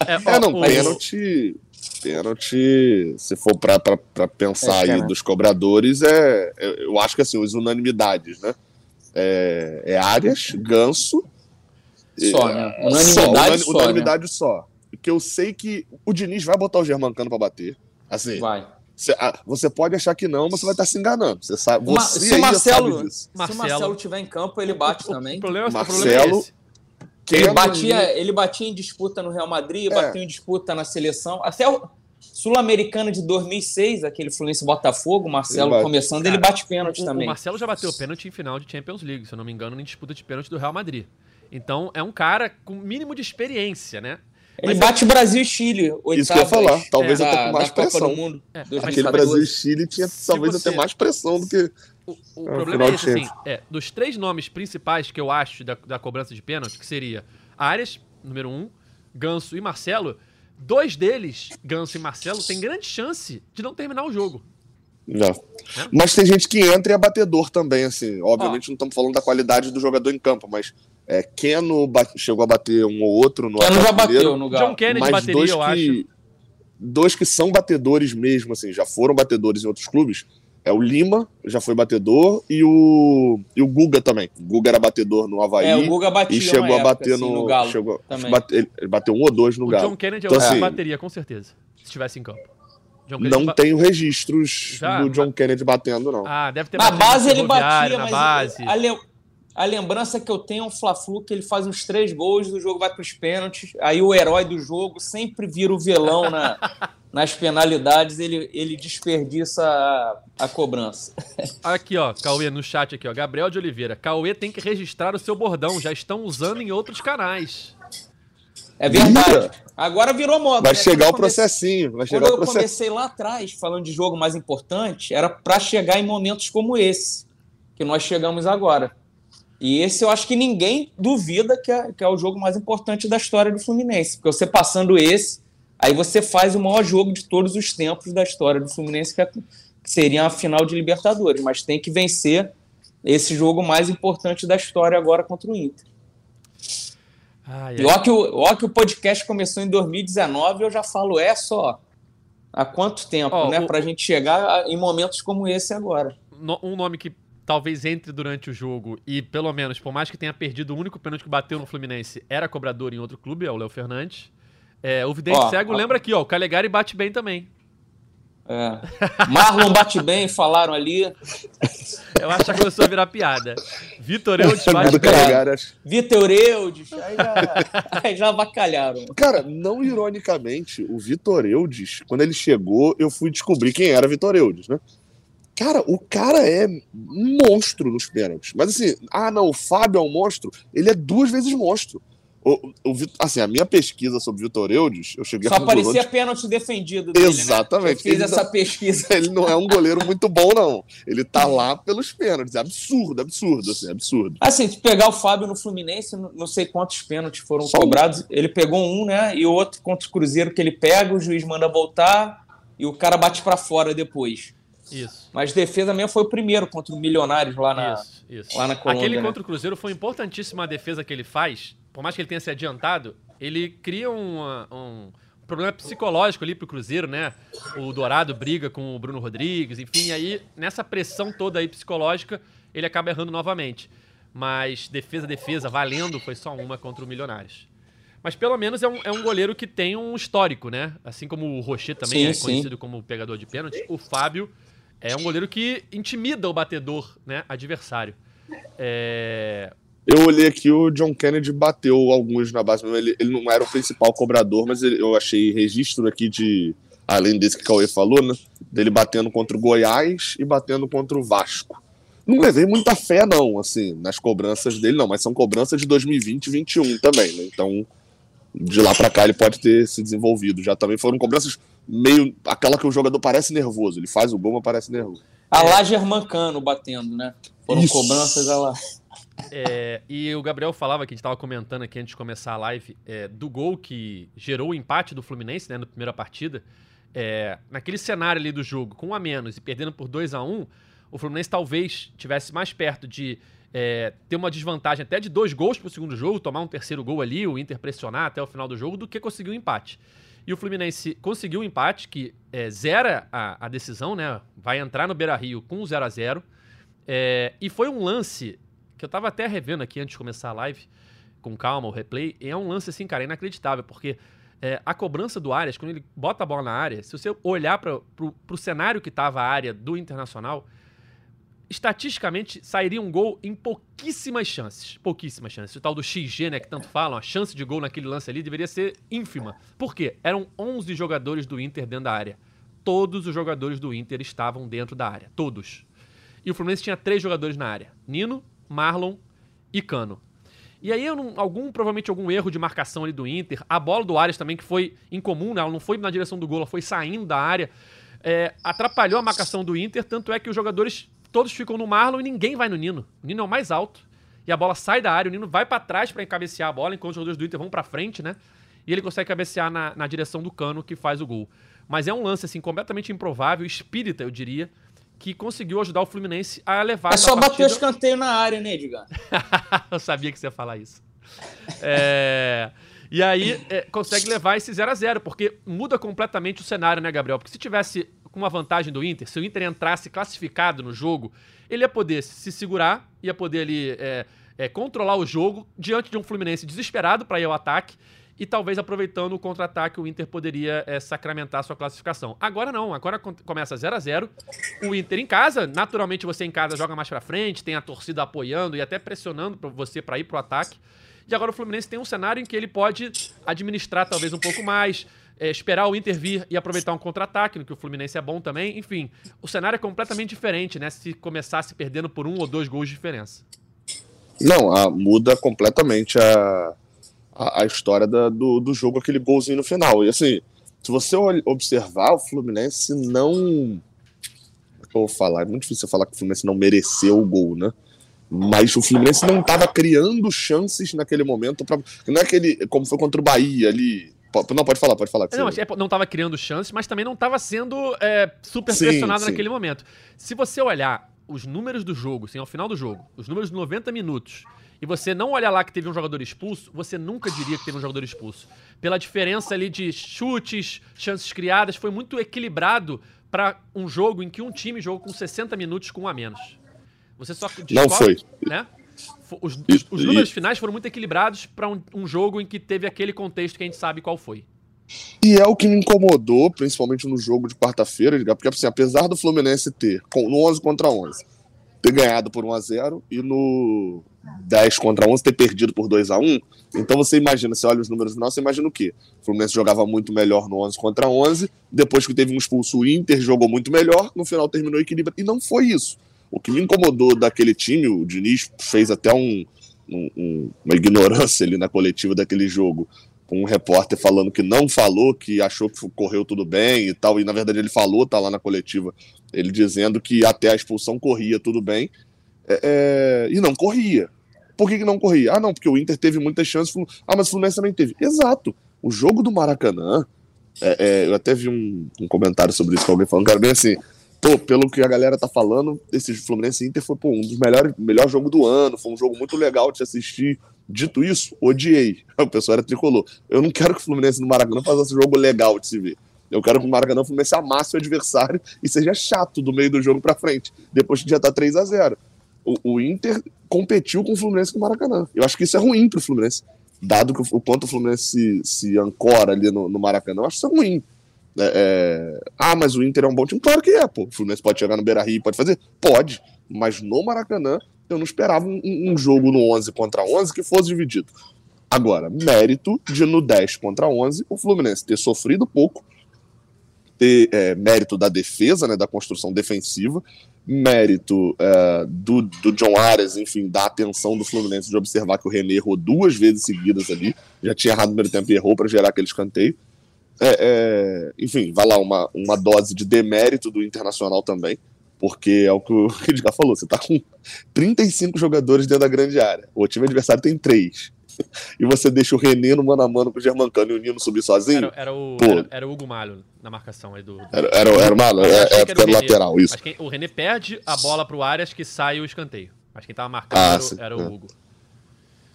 É, não, pênalti. Pênalti, se for pra pensar É, aí dos cobradores, é, é- eu acho que assim, as unanimidades, né? É, é Arias, Ganso. Só, é, né? só, Unanimidade unani- só, né? unanimidade só. Porque eu sei que o Diniz vai botar o Germancano pra bater. Assim, Vai. Cê- ah, você pode achar que não, mas você vai estar se enganando. Você sabe, você se o Marcelo-. Se o Marcelo- Marcelo tiver em campo, ele bate o, também. O problema, o Marcelo- problema é esse. Quem Ele é batia, ele batia em disputa no Real Madrid, É. bateu em disputa na seleção. Até o Sul-Americana de 2006, aquele Fluminense Botafogo, o Marcelo Ele começando, Cara, ele bate pênalti O, o também. Marcelo já bateu pênalti em final de Champions League, se eu não me engano, em disputa de pênalti do Real Madrid. Então é um cara com mínimo de experiência, né? Ele Mas bate Brasil e Chile, oitavas Isso que eu ia falar, talvez da, até com mais pressão. do Mundo. É, 2014. Aquele Brasil e Chile tinha Se talvez você- até mais pressão do que. O, o É, problema final é de esse, assim, é, dos três nomes principais que eu acho da, da cobrança de pênalti, que seria Arias, número um, Ganso e Marcelo, dois deles, Ganso e Marcelo, têm grande chance de não terminar o jogo. Não. Mas tem gente que entra e é batedor também, assim. Obviamente Ó. não estamos falando da qualidade do jogador em campo, mas é, Keno chegou a bater um ou outro no Keno já bateu no Galo. John Kennedy mas bateria, dois eu acho. que, dois que são batedores mesmo, assim, já foram batedores em outros clubes. É o Lima, já foi batedor, e o, e o Guga também. O Guga era batedor no Havaí É, o Guga batia e chegou a época, bater assim, no. no Galo. chegou, também. bate- ele, bateu um ou dois no O Galo. John Kennedy é Então, o que assim, bateria, com certeza, se estivesse em campo. Não ba- tenho registros Já, do John mas- Kennedy batendo, não. Ah, deve ter Na base ele batia, na mas base. a, le- a lembrança que eu tenho é um Fla-Flu que ele faz uns três gols, o jogo vai para os pênaltis, aí o herói do jogo sempre vira o vilão na- nas penalidades, ele, ele desperdiça a, a cobrança. Aqui, ó, Cauê, no chat aqui, ó. Gabriel de Oliveira. Cauê tem que registrar o seu bordão, já estão usando em outros canais. É verdade. Agora virou moda. Vai né? chegar Quando o comecei- processinho. Vai Quando chegar o eu processo. comecei lá atrás, falando de jogo mais importante, era para chegar em momentos como esse, que nós chegamos agora. E esse eu acho que ninguém duvida que é, que é o jogo mais importante da história do Fluminense. Porque você passando esse, aí você faz o maior jogo de todos os tempos da história do Fluminense, que, é- que seria a final de Libertadores. Mas tem que vencer esse jogo mais importante da história agora contra o Inter. Ai, E ó que, o, ó que o podcast começou em 2019, eu já falo, é só. Há quanto tempo, Ó, né? o- Pra gente chegar em momentos como esse agora. um nome que talvez entre durante o jogo e, pelo menos, por mais que tenha perdido o único pênalti que bateu no Fluminense, era cobrador em outro clube, é o Léo Fernandes. É, o Vidente Ó, Cego ó. lembra aqui, ó, o Calegari bate bem também. É. Marlon bate bem, falaram ali. Eu acho que já começou a virar piada. Vitor Eudes Calegari, acho- Vitor Eudes, aí já, aí já avacalharam. Cara, não ironicamente, o Vitor Eudes, quando ele chegou, eu fui descobrir quem era Vitor Eudes, né? Cara, o cara é um monstro nos pênaltis. Mas assim, ah não, o Fábio é um monstro. Ele é duas vezes monstro. O, o, assim, a minha pesquisa sobre o Vitor Eudes, eu cheguei Só aparecia de pênalti defendido dele, Exatamente. Né? Fiz Ele essa não- pesquisa. ele não é um goleiro muito bom, não. Ele tá lá pelos pênaltis. É absurdo, absurdo, assim, absurdo. Assim, se pegar o Fábio no Fluminense, não sei quantos pênaltis foram Só um. cobrados. Ele pegou um, né? E o outro contra o Cruzeiro que ele pega, o juiz manda voltar e o cara bate pra fora depois. Isso. Mas defesa mesmo foi o primeiro contra o Milionários lá na. Isso, isso. lá na Colômbia, Aquele né? contra o Cruzeiro foi importantíssima a defesa que ele faz. Por mais que ele tenha se adiantado, ele cria uma- um problema psicológico ali pro Cruzeiro, né? O Dourado briga com o Bruno Rodrigues, enfim, aí nessa pressão toda aí psicológica, ele acaba errando novamente. Mas defesa, defesa, valendo, foi só uma contra o Milionários. Mas pelo menos é um, é um goleiro que tem um histórico, né? Assim como o Rocher também Sim, é sim. conhecido como pegador de pênalti, o Fábio é um goleiro que intimida o batedor, né, adversário. É, Eu olhei aqui, o John Kennedy bateu alguns na base. Ele, ele não era o principal cobrador, mas ele- eu achei registro aqui de. Além desse que o Cauê falou, né? Dele batendo contra o Goiás e batendo contra o Vasco. Não levei muita fé, não, assim, nas cobranças dele, não, mas são cobranças de 2020 e 2021 também, né? Então, de lá pra cá ele pode ter se desenvolvido. Já também foram cobranças meio. aquela que o jogador parece nervoso. Ele faz o gol, mas parece nervoso. A lá Germancano batendo, né? Foram Isso. cobranças a lá. é, e o Gabriel falava que a gente estava comentando aqui antes de começar a live é, do gol que gerou o empate do Fluminense, né, na primeira partida. É, naquele cenário ali do jogo, com um a menos e perdendo por 2 a 1 o Fluminense talvez tivesse mais perto de é, ter uma desvantagem até de dois gols pro segundo jogo, tomar um terceiro gol ali, o Inter pressionar até o final do jogo, do que conseguir um empate. E o Fluminense conseguiu um empate que é, zera a, a decisão, né? Vai entrar no Beira Rio com 0 a 0 é, E foi um lance que eu tava até revendo aqui antes de começar a live, com calma, o replay. É um lance, assim, cara, inacreditável, porque é, a cobrança do Arias, quando ele bota a bola na área, se você olhar para pro cenário que tava a área do Internacional, estatisticamente sairia um gol em pouquíssimas chances. Pouquíssimas chances. O tal do XG, né, que tanto falam, a chance de gol naquele lance ali deveria ser ínfima. Por quê? Eram 11 jogadores do Inter dentro da área. Todos os jogadores do Inter estavam dentro da área. Todos. E o Fluminense tinha três jogadores na área: Nino, Marlon e Cano. E aí, algum, provavelmente algum erro de marcação ali do Inter. A bola do Arias também, que foi incomum, né? ela não foi na direção do gol, ela foi saindo da área. É, atrapalhou a marcação do Inter, tanto é que os jogadores todos ficam no Marlon e ninguém vai no Nino. O Nino é o mais alto. E a bola sai da área, o Nino vai pra trás pra cabecear a bola, enquanto os jogadores do Inter vão pra frente, né? E ele consegue cabecear na, na direção do cano que faz o gol. Mas é um lance, assim, completamente improvável, espírita, eu diria, que conseguiu ajudar o Fluminense a levar É só bater partida- o escanteio na área, né, Edgar? eu sabia que você ia falar isso. É, E aí é, consegue levar esse 0 a 0 porque muda completamente o cenário, né, Gabriel? Porque se tivesse com uma vantagem do Inter, se o Inter entrasse classificado no jogo, ele ia poder se segurar, ia poder ali é, é, controlar o jogo diante de um Fluminense desesperado para ir ao ataque e talvez aproveitando o contra-ataque o Inter poderia é, sacramentar sua classificação. Agora não, agora começa 0 a 0 o Inter em casa, naturalmente você em casa joga mais pra frente, tem a torcida apoiando e até pressionando você para ir pro ataque. E agora o Fluminense tem um cenário em que ele pode administrar talvez um pouco mais, é, esperar o Inter vir e aproveitar um contra-ataque, no que o Fluminense é bom também. Enfim, o cenário é completamente diferente, né? Se começasse perdendo por um ou dois gols de diferença. Não, a- muda completamente a, a, a história da- do, do jogo, aquele golzinho no final. E assim, se você observar, o Fluminense não. É eu vou falar? É muito difícil falar que o Fluminense não mereceu o gol, né? Mas o Fluminense não estava criando chances naquele momento. Pra, não é aquele. Como foi contra o Bahia ali. Não, pode falar, pode falar. Não, mas é, não estava criando chances, mas também não estava sendo é, super Sim, pressionado sim. naquele momento. Se você olhar os números do jogo, assim, ao final do jogo, os números de 90 minutos, e você não olhar lá que teve um jogador expulso, você nunca diria que teve um jogador expulso. Pela diferença ali de chutes, chances criadas, foi muito equilibrado para um jogo em que um time jogou com 60 minutos com um a menos. Você só Não descobre, foi. né? Os, os- os números e- finais foram muito equilibrados para um, um jogo em que teve aquele contexto que a gente sabe qual foi. E é o que me incomodou, principalmente no jogo de quarta-feira, porque assim, apesar do Fluminense ter, no 11 contra 11, ter ganhado por 1 a 0 e no 10 contra 11 ter perdido por 2 a 1 Então você imagina, você olha os números final, você imagina o quê? O Fluminense jogava muito melhor no 11 contra 11, depois que teve um expulso, o Inter jogou muito melhor, no final terminou equilibrado. E não foi isso. O que me incomodou daquele time, o Diniz fez até um, um, uma ignorância ali na coletiva daquele jogo, com um repórter falando que não falou, que achou que correu tudo bem e tal, e na verdade ele falou, tá lá na coletiva, ele dizendo que até a expulsão corria tudo bem, é, é, e não corria. Por que, que não corria? Ah, não, porque o Inter teve muitas chances, ah, mas o Fluminense também teve. Exato. O jogo do Maracanã, é, é eu até vi um, um, comentário sobre isso alguém falando, cara, bem assim, pô, pelo que a galera tá falando, esse Fluminense Inter foi pô, um dos melhores, melhor do ano, foi um jogo muito legal de assistir, Dito isso, odiei. O pessoal era tricolor. Eu não quero que o Fluminense no Maracanã faça esse jogo legal de se ver. Eu quero que o Maracanã o Fluminense amasse o adversário e seja chato do meio do jogo para frente, depois que já tá 3 a 0 o, o, Inter competiu com o Fluminense no Maracanã. Eu acho que isso é ruim pro Fluminense. Dado que o, o quanto o Fluminense se, se ancora ali no, no Maracanã, eu acho isso ruim. É, é... Ah, mas o Inter é um bom time? Claro que é, pô. O Fluminense pode chegar no Beira Rio, pode fazer? Pode. Mas no Maracanã, eu não esperava um, um, jogo no 11 contra 11 que fosse dividido. Agora, mérito de no 10 contra 11 o Fluminense ter sofrido pouco, ter é, mérito da defesa, né, da construção defensiva, mérito é, do, do John Arias, enfim, da atenção do Fluminense de observar que o René errou duas vezes seguidas ali, já tinha errado no primeiro tempo e errou para gerar aquele escanteio. É, é, enfim, vai lá uma, uma dose de demérito do Internacional também, porque é o que o Edgar falou, você tá com 35 jogadores dentro da grande área. O time adversário tem 3. E você deixa o René no mano a mano com o Germancano e o Nino subir sozinho? Era, era o, era, era, o Hugo Malho na marcação aí do. do... Era, era, era o Malho, é, é porque era o lateral, isso. Que o René perde a bola pro Arias que sai o escanteio. Acho que quem tava marcando ah, era, sim, era, o é.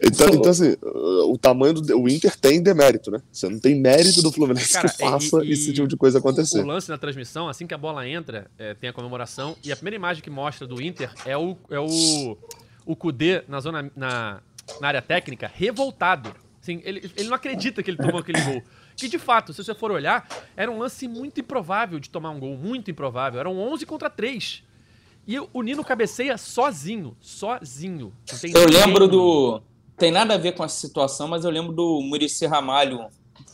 Então, então, assim, o tamanho do o Inter tem demérito, né? Você não tem mérito do Fluminense Cara, que faça e, esse tipo de coisa acontecer. O lance na transmissão, assim que a bola entra, é, tem a comemoração, e a primeira imagem que mostra do Inter é o, é o, o Kudê na zona na, na área técnica, revoltado. Assim, ele, ele não acredita que ele tomou aquele gol. Que de fato, se você for olhar, era um lance muito improvável de tomar um gol, muito improvável. Eram 11 contra 3. E o Nino cabeceia sozinho, sozinho. Eu lembro do tem nada a ver com essa situação, mas eu lembro do Murici Ramalho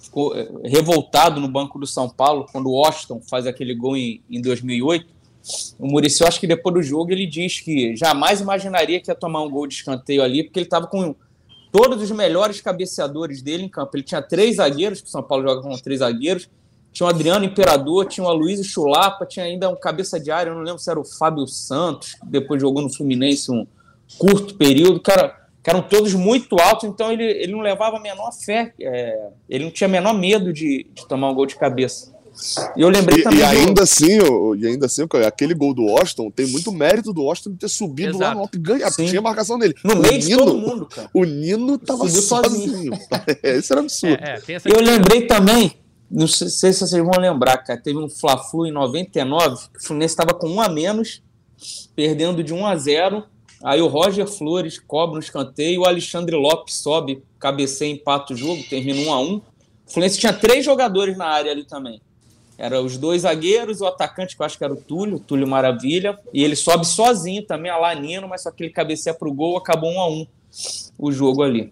ficou eh, revoltado no banco do São Paulo quando o Washington faz aquele gol em, em 2008. O Murici, acho que depois do jogo, ele diz que jamais imaginaria que ia tomar um gol de escanteio ali, porque ele estava com todos os melhores cabeceadores dele em campo. Ele tinha três zagueiros, que o São Paulo joga com três zagueiros. Tinha o Adriano Imperador, tinha o Aloysio Chulapa, tinha ainda um cabeça de área, eu não lembro se era o Fábio Santos, que depois jogou no Fluminense um curto período. Cara, que eram todos muito altos, então ele, ele não levava a menor fé, é, ele não tinha menor medo de, de, tomar um gol de cabeça. E eu lembrei e, também. E ainda, do... assim, e ainda assim, aquele gol do Washington tem muito mérito do Washington ter subido Exato. lá no alto e ganhar. Tinha a marcação dele. No o meio Nino, de todo mundo, cara. O Nino tava Subiu sozinho. sozinho. Esse era absurdo. É, é, eu lembrei também, não sei, sei, se vocês vão lembrar, cara, teve um Fla-Flu em 99, que o Fluminense estava com um a menos, perdendo de 1 a 0 Aí o Roger Flores cobra um escanteio, o Alexandre Lopes sobe, cabeceia, empata o jogo, termina um a um. O Fluminense tinha três jogadores na área ali também. Era os dois zagueiros, o atacante, que eu acho que era o Túlio, Túlio Maravilha, e ele sobe sozinho também, a Lanino, mas só que ele cabeceia pro gol, acabou um a um o jogo ali.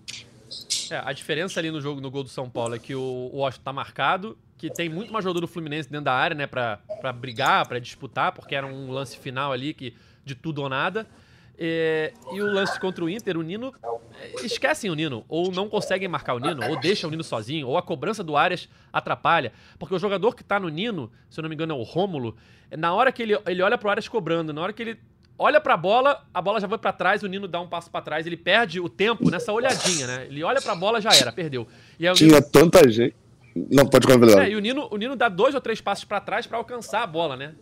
É, a diferença ali no jogo, no gol do São Paulo, é que o Washington tá marcado, que tem muito mais jogador do Fluminense dentro da área, né, pra brigar, pra disputar, porque era um lance final ali que de tudo ou nada. É, e o lance contra o Inter, o Nino. É, esquecem o Nino, ou não conseguem marcar o Nino, ou deixam o Nino sozinho, ou a cobrança do Arias atrapalha. Porque o jogador que tá no Nino, se eu não me engano é o Rômulo, na hora que ele, ele olha pro Arias cobrando, na hora que ele olha pra bola, a bola já vai para trás, o Nino dá um passo para trás, ele perde o tempo nessa olhadinha, né? Ele olha pra bola, já era, perdeu. Tinha tanta gente. Não, pode convidar. É, e o Nino, o Nino dá dois ou três passos para trás para alcançar a bola, né?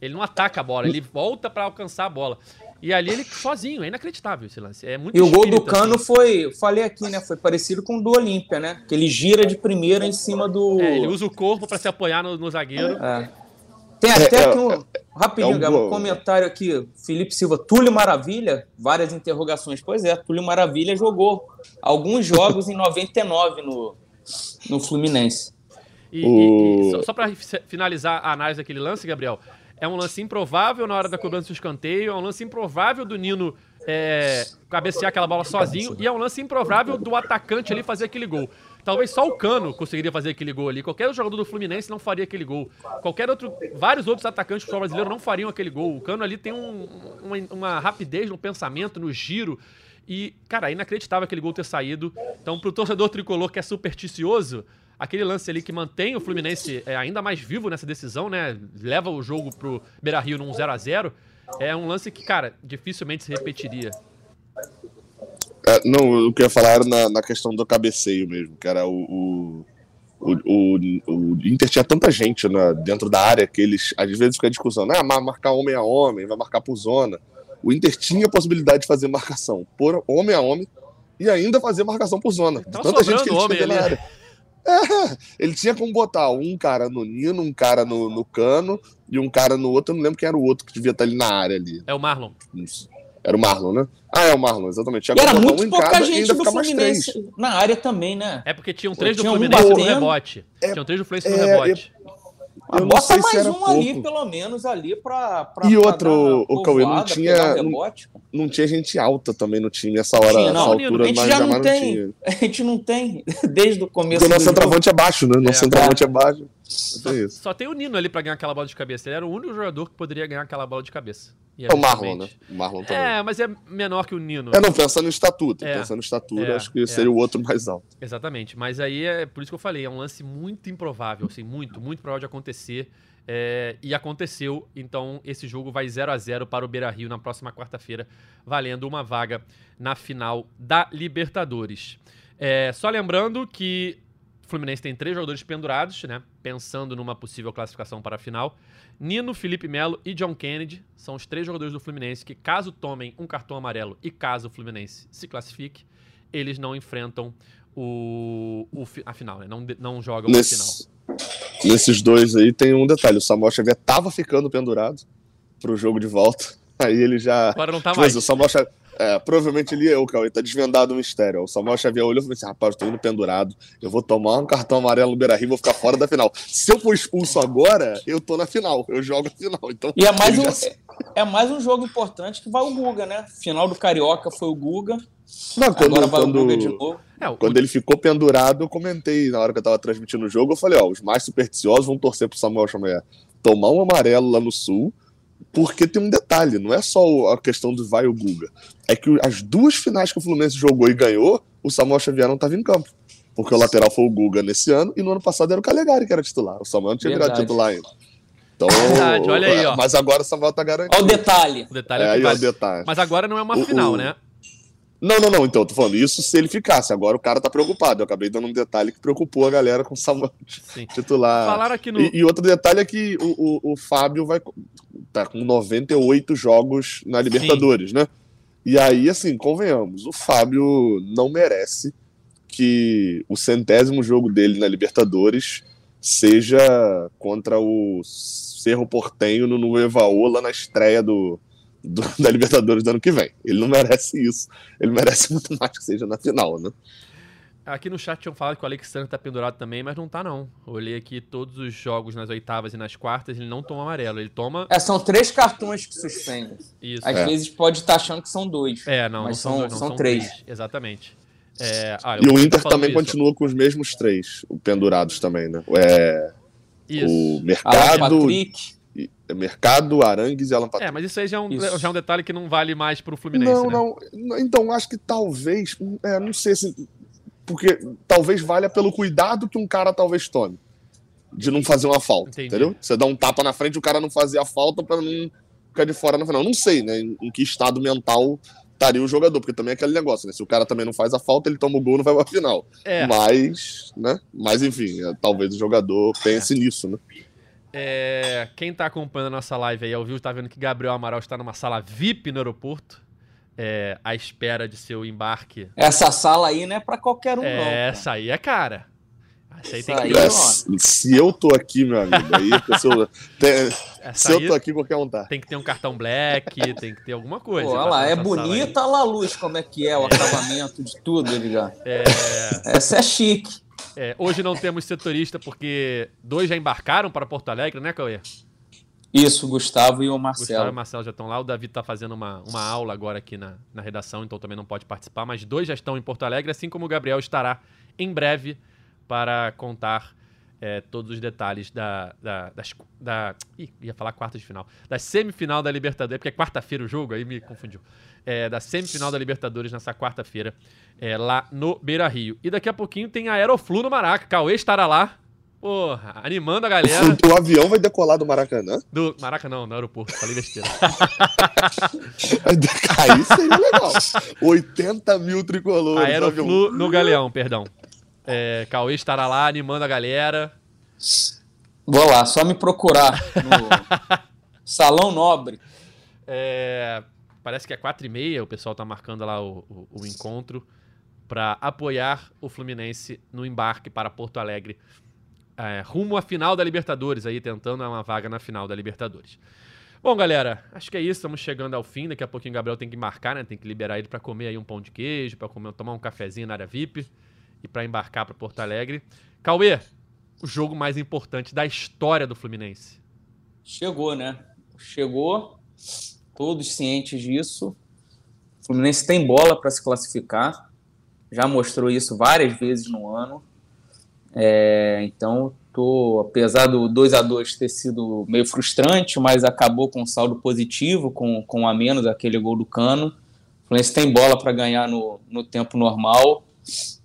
Ele não ataca a bola, ele volta para alcançar a bola. E ali ele sozinho, é inacreditável esse lance. É muito e o gol do Cano assim. foi, falei aqui, né? Foi parecido com o do Olímpia, né? Que ele gira de primeira em cima do. É, ele usa o corpo para se apoiar no, no zagueiro. É. Tem até é, aqui um. Rapidinho, é um, um comentário aqui. Felipe Silva, Túlio Maravilha, várias interrogações. Pois é, Túlio Maravilha jogou alguns jogos em 99 no, no Fluminense. E, o... e, e só, só para finalizar a análise daquele lance, Gabriel, É um lance improvável na hora da cobrança do escanteio, é um lance improvável do Nino é, cabecear aquela bola sozinho, e é um lance improvável do atacante ali fazer aquele gol. Talvez só o Cano conseguiria fazer aquele gol ali. Qualquer jogador do Fluminense não faria aquele gol. Qualquer outro. Vários outros atacantes do futebol brasileiro não fariam aquele gol. O Cano ali tem um, uma, uma rapidez no pensamento, no giro. E, cara, é inacreditável aquele gol ter saído. Então, pro torcedor tricolor que é supersticioso, aquele lance ali que mantém o Fluminense é, ainda mais vivo nessa decisão, né? Leva o jogo pro Beira Rio num 0 a 0 É um lance que, cara, dificilmente se repetiria. É, não, o que eu ia falar era na, na questão do cabeceio mesmo, era o, o, o, o, Inter tinha tanta gente né, dentro da área que eles, às vezes, fica discussão, ah, marcar homem a homem, vai marcar por zona. O Inter tinha a possibilidade de fazer marcação por homem a homem e ainda fazer marcação por zona. Tá tanta gente que ele homem tinha na área. É, ele tinha como botar um cara no Nino, um cara no, no Cano e um cara no outro. Eu não lembro quem era o outro que devia estar ali na área ali. É o Marlon. Isso. Era o Marlon, né? Ah, é o Marlon, exatamente. E era muito um pouca gente do Fluminense na área também, né? É porque tinham três do Fluminense um no rebote. É, tinham três do Fluminense no é, rebote. Não Bota mais um pouco. ali, pelo menos, ali pra. pra e outro, o Cauê, não tinha. Não, não, tinha gente alta também no time essa hora, tinha, não, altura, a gente já não tem. a gente não tem, desde o começo. Porque o nosso centroavante é baixo, né? Nosso é, centroavante é baixo. Só, só, tem o Nino ali pra ganhar aquela bola de cabeça. Ele era o único jogador que poderia ganhar aquela bola de cabeça. É o Marlon, né? O Marlon também. É, mas é menor que o Nino. É, não, pensando em estatuto. É, pensando em estatura, é, acho que é. seria o outro mais alto. Exatamente. Mas aí é por isso que eu falei, é um lance muito improvável, assim, muito, muito provável de acontecer. É, e aconteceu, então esse jogo vai 0 a 0 para o Beira Rio na próxima quarta-feira, valendo uma vaga na final da Libertadores. É, só lembrando que o Fluminense tem três jogadores pendurados, né? Pensando numa possível classificação para a final. Nino, Felipe Melo e John Kennedy são os três jogadores do Fluminense que, caso tomem um cartão amarelo e caso o Fluminense se classifique, eles não enfrentam o, o a final, né? Não, não jogam Nesse, a final. Nesses dois aí tem um detalhe: o Samuel Xavier tava ficando pendurado pro jogo de volta. Aí ele já. Agora não tá mais. Mas o Samuel Xavier. É, provavelmente ele é o Cauê, tá desvendado o mistério. O Samuel Xavier olhou e falou assim: rapaz, tô indo pendurado, eu vou tomar um cartão amarelo no Beira Rio, vou ficar fora da final. Se eu for expulso agora, eu tô na final, eu jogo a final. Então, e é mais, um, já... é mais um jogo importante que vai o Guga, né? Final do Carioca foi o Guga. Não, quando, agora vai quando, o Guga de novo. É, quando ele ficou pendurado, eu comentei na hora que eu tava transmitindo o jogo, eu falei, ó, os mais supersticiosos vão torcer pro Samuel Xavier tomar um amarelo lá no sul porque tem um detalhe, não é só a questão do vai o Guga. É que as duas finais que o Fluminense jogou e ganhou, o Samuel Xavier não estava em campo. Porque o lateral foi o Guga nesse ano e no ano passado era o Calegari que era titular. O Samuel não tinha Verdade. virado titular ainda. Então, Verdade, olha aí, ó. Mas agora o Samuel tá garantido. Olha o detalhe. O detalhe é, é, vai... o detalhe. Mas agora não é uma o, final, o... né? Não, não, não. Então, eu tô falando isso se ele ficasse. Agora o cara tá preocupado. Eu acabei dando um detalhe que preocupou a galera com o Samuel Sim. titular. Falaram aqui no... E, e, outro detalhe é que o, o, o, Fábio vai tá com 98 jogos na Libertadores, Sim. né? E aí, assim, convenhamos, o Fábio não merece que o centésimo jogo dele na Libertadores seja contra o Cerro Portenho no Nuevaô lá na estreia do, do, da Libertadores do ano que vem. Ele não merece isso. Ele merece muito mais que seja na final, né? Aqui no chat tinham falado que o Alexandre tá pendurado também, mas não tá não. Eu olhei aqui todos os jogos nas oitavas e nas quartas, ele não toma amarelo, ele toma... É, são três cartões que suspendem. Isso. Às é. vezes pode estar tá achando que são dois. É, não, mas não são, são, dois, não, são, são três. três. Exatamente. É, ah, e o Inter também isso. continua com os mesmos três, pendurados também, né? É, isso. O Mercado... Mercado, Arangues e Alan Patrick. É, mas isso aí já é, um, já é um detalhe que não vale mais pro Fluminense. Não, né? não. Então, acho que talvez. É, não sei se. Porque talvez valha pelo cuidado que um cara talvez tome. De não fazer uma falta. Entendi. Entendeu? Você dá um tapa na frente, o cara não fazer a falta para não ficar de fora no final. Não sei, né? Em, que estado mental estaria o jogador, porque também é aquele negócio, né? Se o cara também não faz a falta, ele toma o gol não vai pra final. É. Mas, né? Mas enfim, é, talvez o jogador pense é. nisso, né? É, quem está acompanhando a nossa live aí ao vivo está vendo que Gabriel Amaral está numa sala VIP no aeroporto, é, à espera de seu embarque. Essa sala aí não é para qualquer um, é, não. Essa aí é cara. Essa aí tem que... É, se eu tô aqui, meu amigo, aí pessoa, tem, se eu tô aqui, qualquer um tá. Tem que ter um cartão black, tem que ter alguma coisa. Pô, olha lá, é bonita, a luz, como é que é o acabamento de tudo, Edgar. É... Essa é chique. É, hoje não temos setorista porque dois já embarcaram para Porto Alegre, né, Cauê? Isso, Gustavo e o Gustavo e Marcelo. o Marcelo já estão lá. O Davi está fazendo uma, uma aula agora aqui na, na redação, então também não pode participar. Mas dois já estão em Porto Alegre, assim como o Gabriel estará em breve para contar é, todos os detalhes da, da, das, da. Ih, ia falar quarta de final. Da semifinal da Libertadores, porque é quarta-feira o jogo, aí me confundiu. É, da semifinal da Libertadores nessa quarta-feira, é, lá no Beira Rio. E daqui a pouquinho tem a Aeroflu no Maraca. Cauê estará lá. Porra, animando a galera. O, avião vai decolar do Maracanã? Do Maraca não, no aeroporto, falei besteira. Aí seria legal. 80 mil tricolores. Aeroflu no Galeão, perdão. É, Cauê estará lá animando a galera. Vou lá, só me procurar no Salão Nobre. É, parece que é 4 e meia, o pessoal tá marcando lá o, o- o encontro para apoiar o Fluminense no embarque para Porto Alegre, é, rumo à final da Libertadores, aí tentando uma vaga na final da Libertadores. Bom, galera, acho que é isso, estamos chegando ao fim. Daqui a pouquinho o Gabriel tem que marcar, né? Tem que liberar ele para comer aí um pão de queijo, para tomar um cafezinho na área VIP e para embarcar para Porto Alegre. Cauê, o jogo mais importante da história do Fluminense. Chegou, né? Chegou, todos cientes disso. O Fluminense tem bola para se classificar, já mostrou isso várias vezes no ano. É, então, tô, apesar do 2 a 2 ter sido meio frustrante, mas acabou com um saldo positivo, com, com um a menos aquele gol do Cano. O Fluminense tem bola para ganhar no, no tempo normal.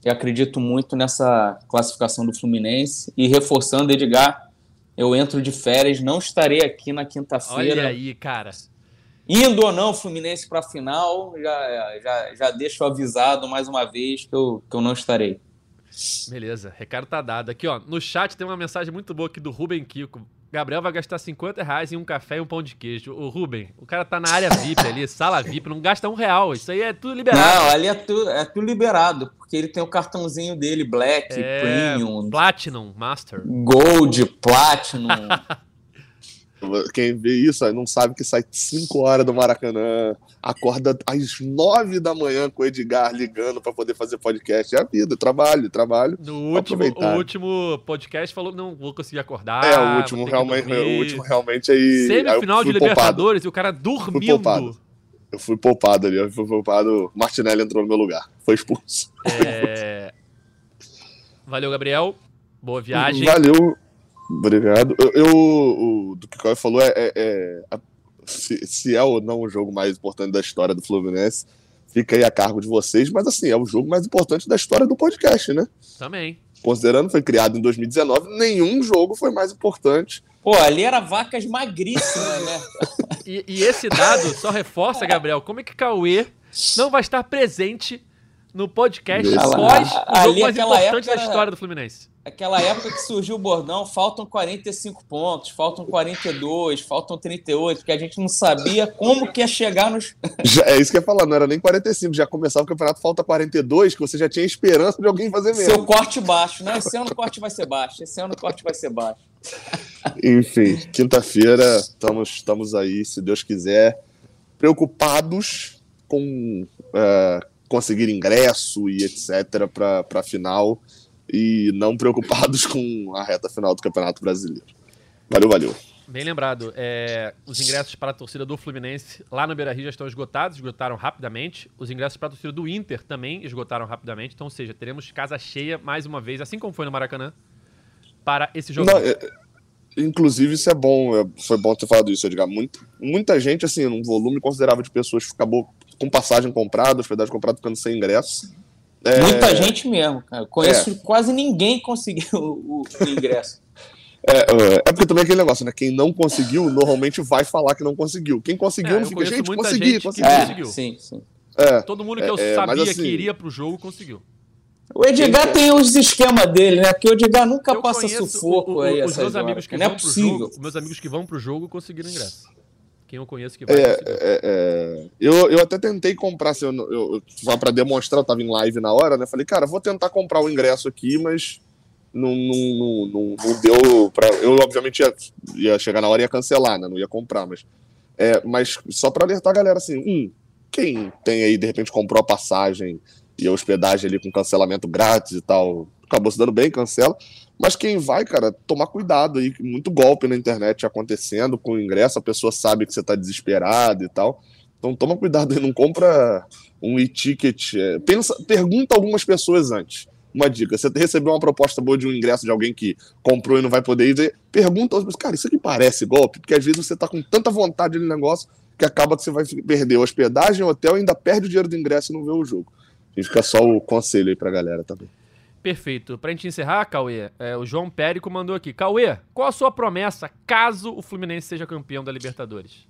E acredito muito nessa classificação do Fluminense. E reforçando, Edgar, eu entro de férias, não estarei aqui na Olha quinta-feira. aí, cara. Indo ou não, Fluminense para a final, já, já, já deixo avisado mais uma vez que eu, que eu não estarei. Beleza, recado tá dado. Aqui, ó, no chat tem uma mensagem muito boa aqui do Ruben Kiko. Gabriel vai gastar 50 reais em um café e um pão de queijo. O Ruben, o cara tá na área VIP ali, sala VIP, não gasta um real. Isso aí é tudo liberado. Não, ali é tudo, é tudo liberado, porque ele tem o cartãozinho dele, Black, é, Premium, Platinum, Master. Gold, Platinum. Quem vê isso não sabe que sai 5 horas do Maracanã, acorda às 9 da manhã com o Edgar ligando pra poder fazer podcast. É a vida, trabalho, trabalho. No último, o último podcast falou, não vou conseguir acordar. é, o último realmente, o último realmente aí. Semifinal de fui poupado. Libertadores e o cara dormindo. Eu fui poupado ali, eu fui poupado. Martinelli entrou no meu lugar, foi expulso. É... Valeu, Gabriel. Boa viagem. Valeu, obrigado. Eu, eu- o do que o Caio falou é, é- é- a- se, se é ou não o jogo mais importante da história do Fluminense, fica aí a cargo de vocês, mas assim, é o jogo mais importante da história do podcast, né? Também. Considerando que foi criado em 2019, nenhum jogo foi mais importante. Pô, ali era vacas magríssimas, né? E, e esse dado só reforça, Gabriel, como é que Cauê não vai estar presente no podcast Isso. após o Ali, jogo mais aquela importante época da história do Fluminense. Aquela época que surgiu o bordão, faltam 45 pontos, faltam 42, faltam 38, porque a gente não sabia como que ia chegar nos. Já- é isso que eu ia falar, não era nem 45, já começava o campeonato, falta 42, que você já tinha esperança de alguém fazer mesmo. Seu corte baixo, né? Esse ano o corte vai ser baixo, esse ano o corte vai ser baixo. Enfim, quinta-feira estamos, estamos aí, se Deus quiser, preocupados com é, conseguir ingresso e etc. para a final e não preocupados com a reta final do Campeonato Brasileiro. Valeu, valeu. Bem lembrado, é, os ingressos para a torcida do Fluminense lá no Beira Rio já estão esgotados, esgotaram rapidamente. Os ingressos para a torcida do Inter também esgotaram rapidamente. Então, ou seja, teremos casa cheia mais uma vez, assim como foi no Maracanã, para esse jogo. Não, é- inclusive, isso é bom, é- foi bom ter falado isso, Edgar. Muito, muita gente, assim, num volume considerável de pessoas acabou com passagem comprada, hospedagem comprada, ficando sem ingresso. É, Muita gente mesmo, cara. Eu Conheço quase ninguém que conseguiu o, o ingresso. É, é, é porque também é aquele negócio, né? Quem não conseguiu, normalmente vai falar que não conseguiu. Quem conseguiu, É, não fica, gente, muita consegui, gente que consegui. não É, conseguiu. sim, sim. É, Todo mundo que eu É, é, sabia assim- que iria pro jogo conseguiu. O Edgar tem os esquemas dele, né? Porque o Edgar nunca Eu passa sufoco o- o- aí. os meus amigos que Não é vão pro possível. jogo, os meus amigos que vão pro jogo conseguiram ingresso. Quem eu conheço que vai É, é, é, eu, eu até tentei comprar, assim, eu, eu, só pra demonstrar, eu tava em live na hora, né? Falei, cara, vou tentar comprar o ingresso aqui, mas não, não, não, não, deu pra. Eu, obviamente, ia, ia chegar na hora e ia cancelar, né? Não ia comprar, mas. É, mas só pra alertar a galera, assim, um, quem tem aí, de repente, comprou a passagem e a hospedagem ali com cancelamento grátis e tal, acabou se dando bem, cancela. Mas quem vai, cara, tomar cuidado aí, muito golpe na internet acontecendo com o ingresso, a pessoa sabe que você tá desesperado e tal. Então toma cuidado aí, não compra um e-ticket. É, pensa, pergunta algumas pessoas antes. Uma dica: você recebeu uma proposta boa de um ingresso de alguém que comprou e não vai poder ir, pergunta aos cara, isso aqui parece golpe? Porque às vezes você tá com tanta vontade no negócio que acaba que você vai perder hospedagem, hotel e ainda perde o dinheiro do ingresso e não vê o jogo. Gente fica só o conselho aí pra galera também. Perfeito. Pra gente encerrar, Cauê, é, o João Périco mandou aqui. Cauê, qual a sua promessa caso o Fluminense seja campeão da Libertadores?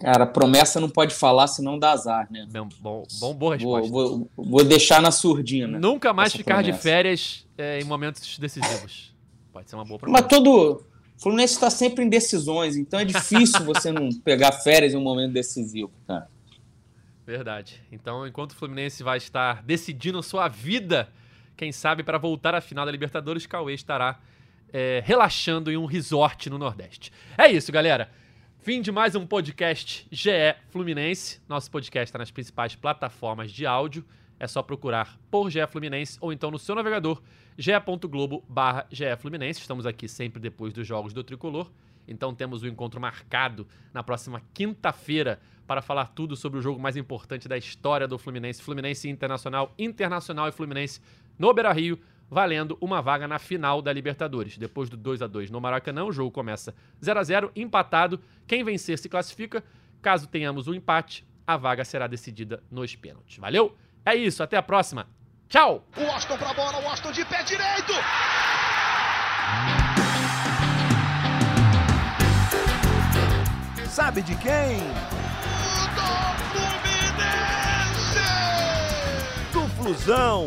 Cara, promessa não pode falar, senão dá azar, né? Bom, bom, bom boa resposta. Vou, vou, vou, deixar na surdina. Nunca mais ficar promessa. de férias é, em momentos decisivos. Pode ser uma boa promessa. Mas todo. O Fluminense está sempre em decisões, então é difícil você não pegar férias em um momento decisivo, cara. Verdade. Então, enquanto o Fluminense vai estar decidindo sua vida, quem sabe para voltar à final da Libertadores, Cauê estará é, relaxando em um resort no Nordeste. É isso, galera. Fim de mais um podcast GE Fluminense. Nosso podcast está nas principais plataformas de áudio. É só procurar por GE Fluminense ou então no seu navegador ge.globo barra GE Fluminense. Estamos aqui sempre depois dos jogos do Tricolor. Então temos o um encontro marcado na próxima quinta-feira para falar tudo sobre o jogo mais importante da história do Fluminense. Fluminense Internacional, Internacional e Fluminense no Beira-Rio valendo uma vaga na final da Libertadores. Depois do 2 a 2 no Maracanã, o jogo começa 0 a 0 empatado. Quem vencer se classifica. Caso tenhamos um empate, a vaga será decidida nos pênaltis. Valeu? É isso, até a próxima. Tchau! O Austin pra bola, o Austin de pé direito! Sabe de quem? Do Fluminense! Do Flusão!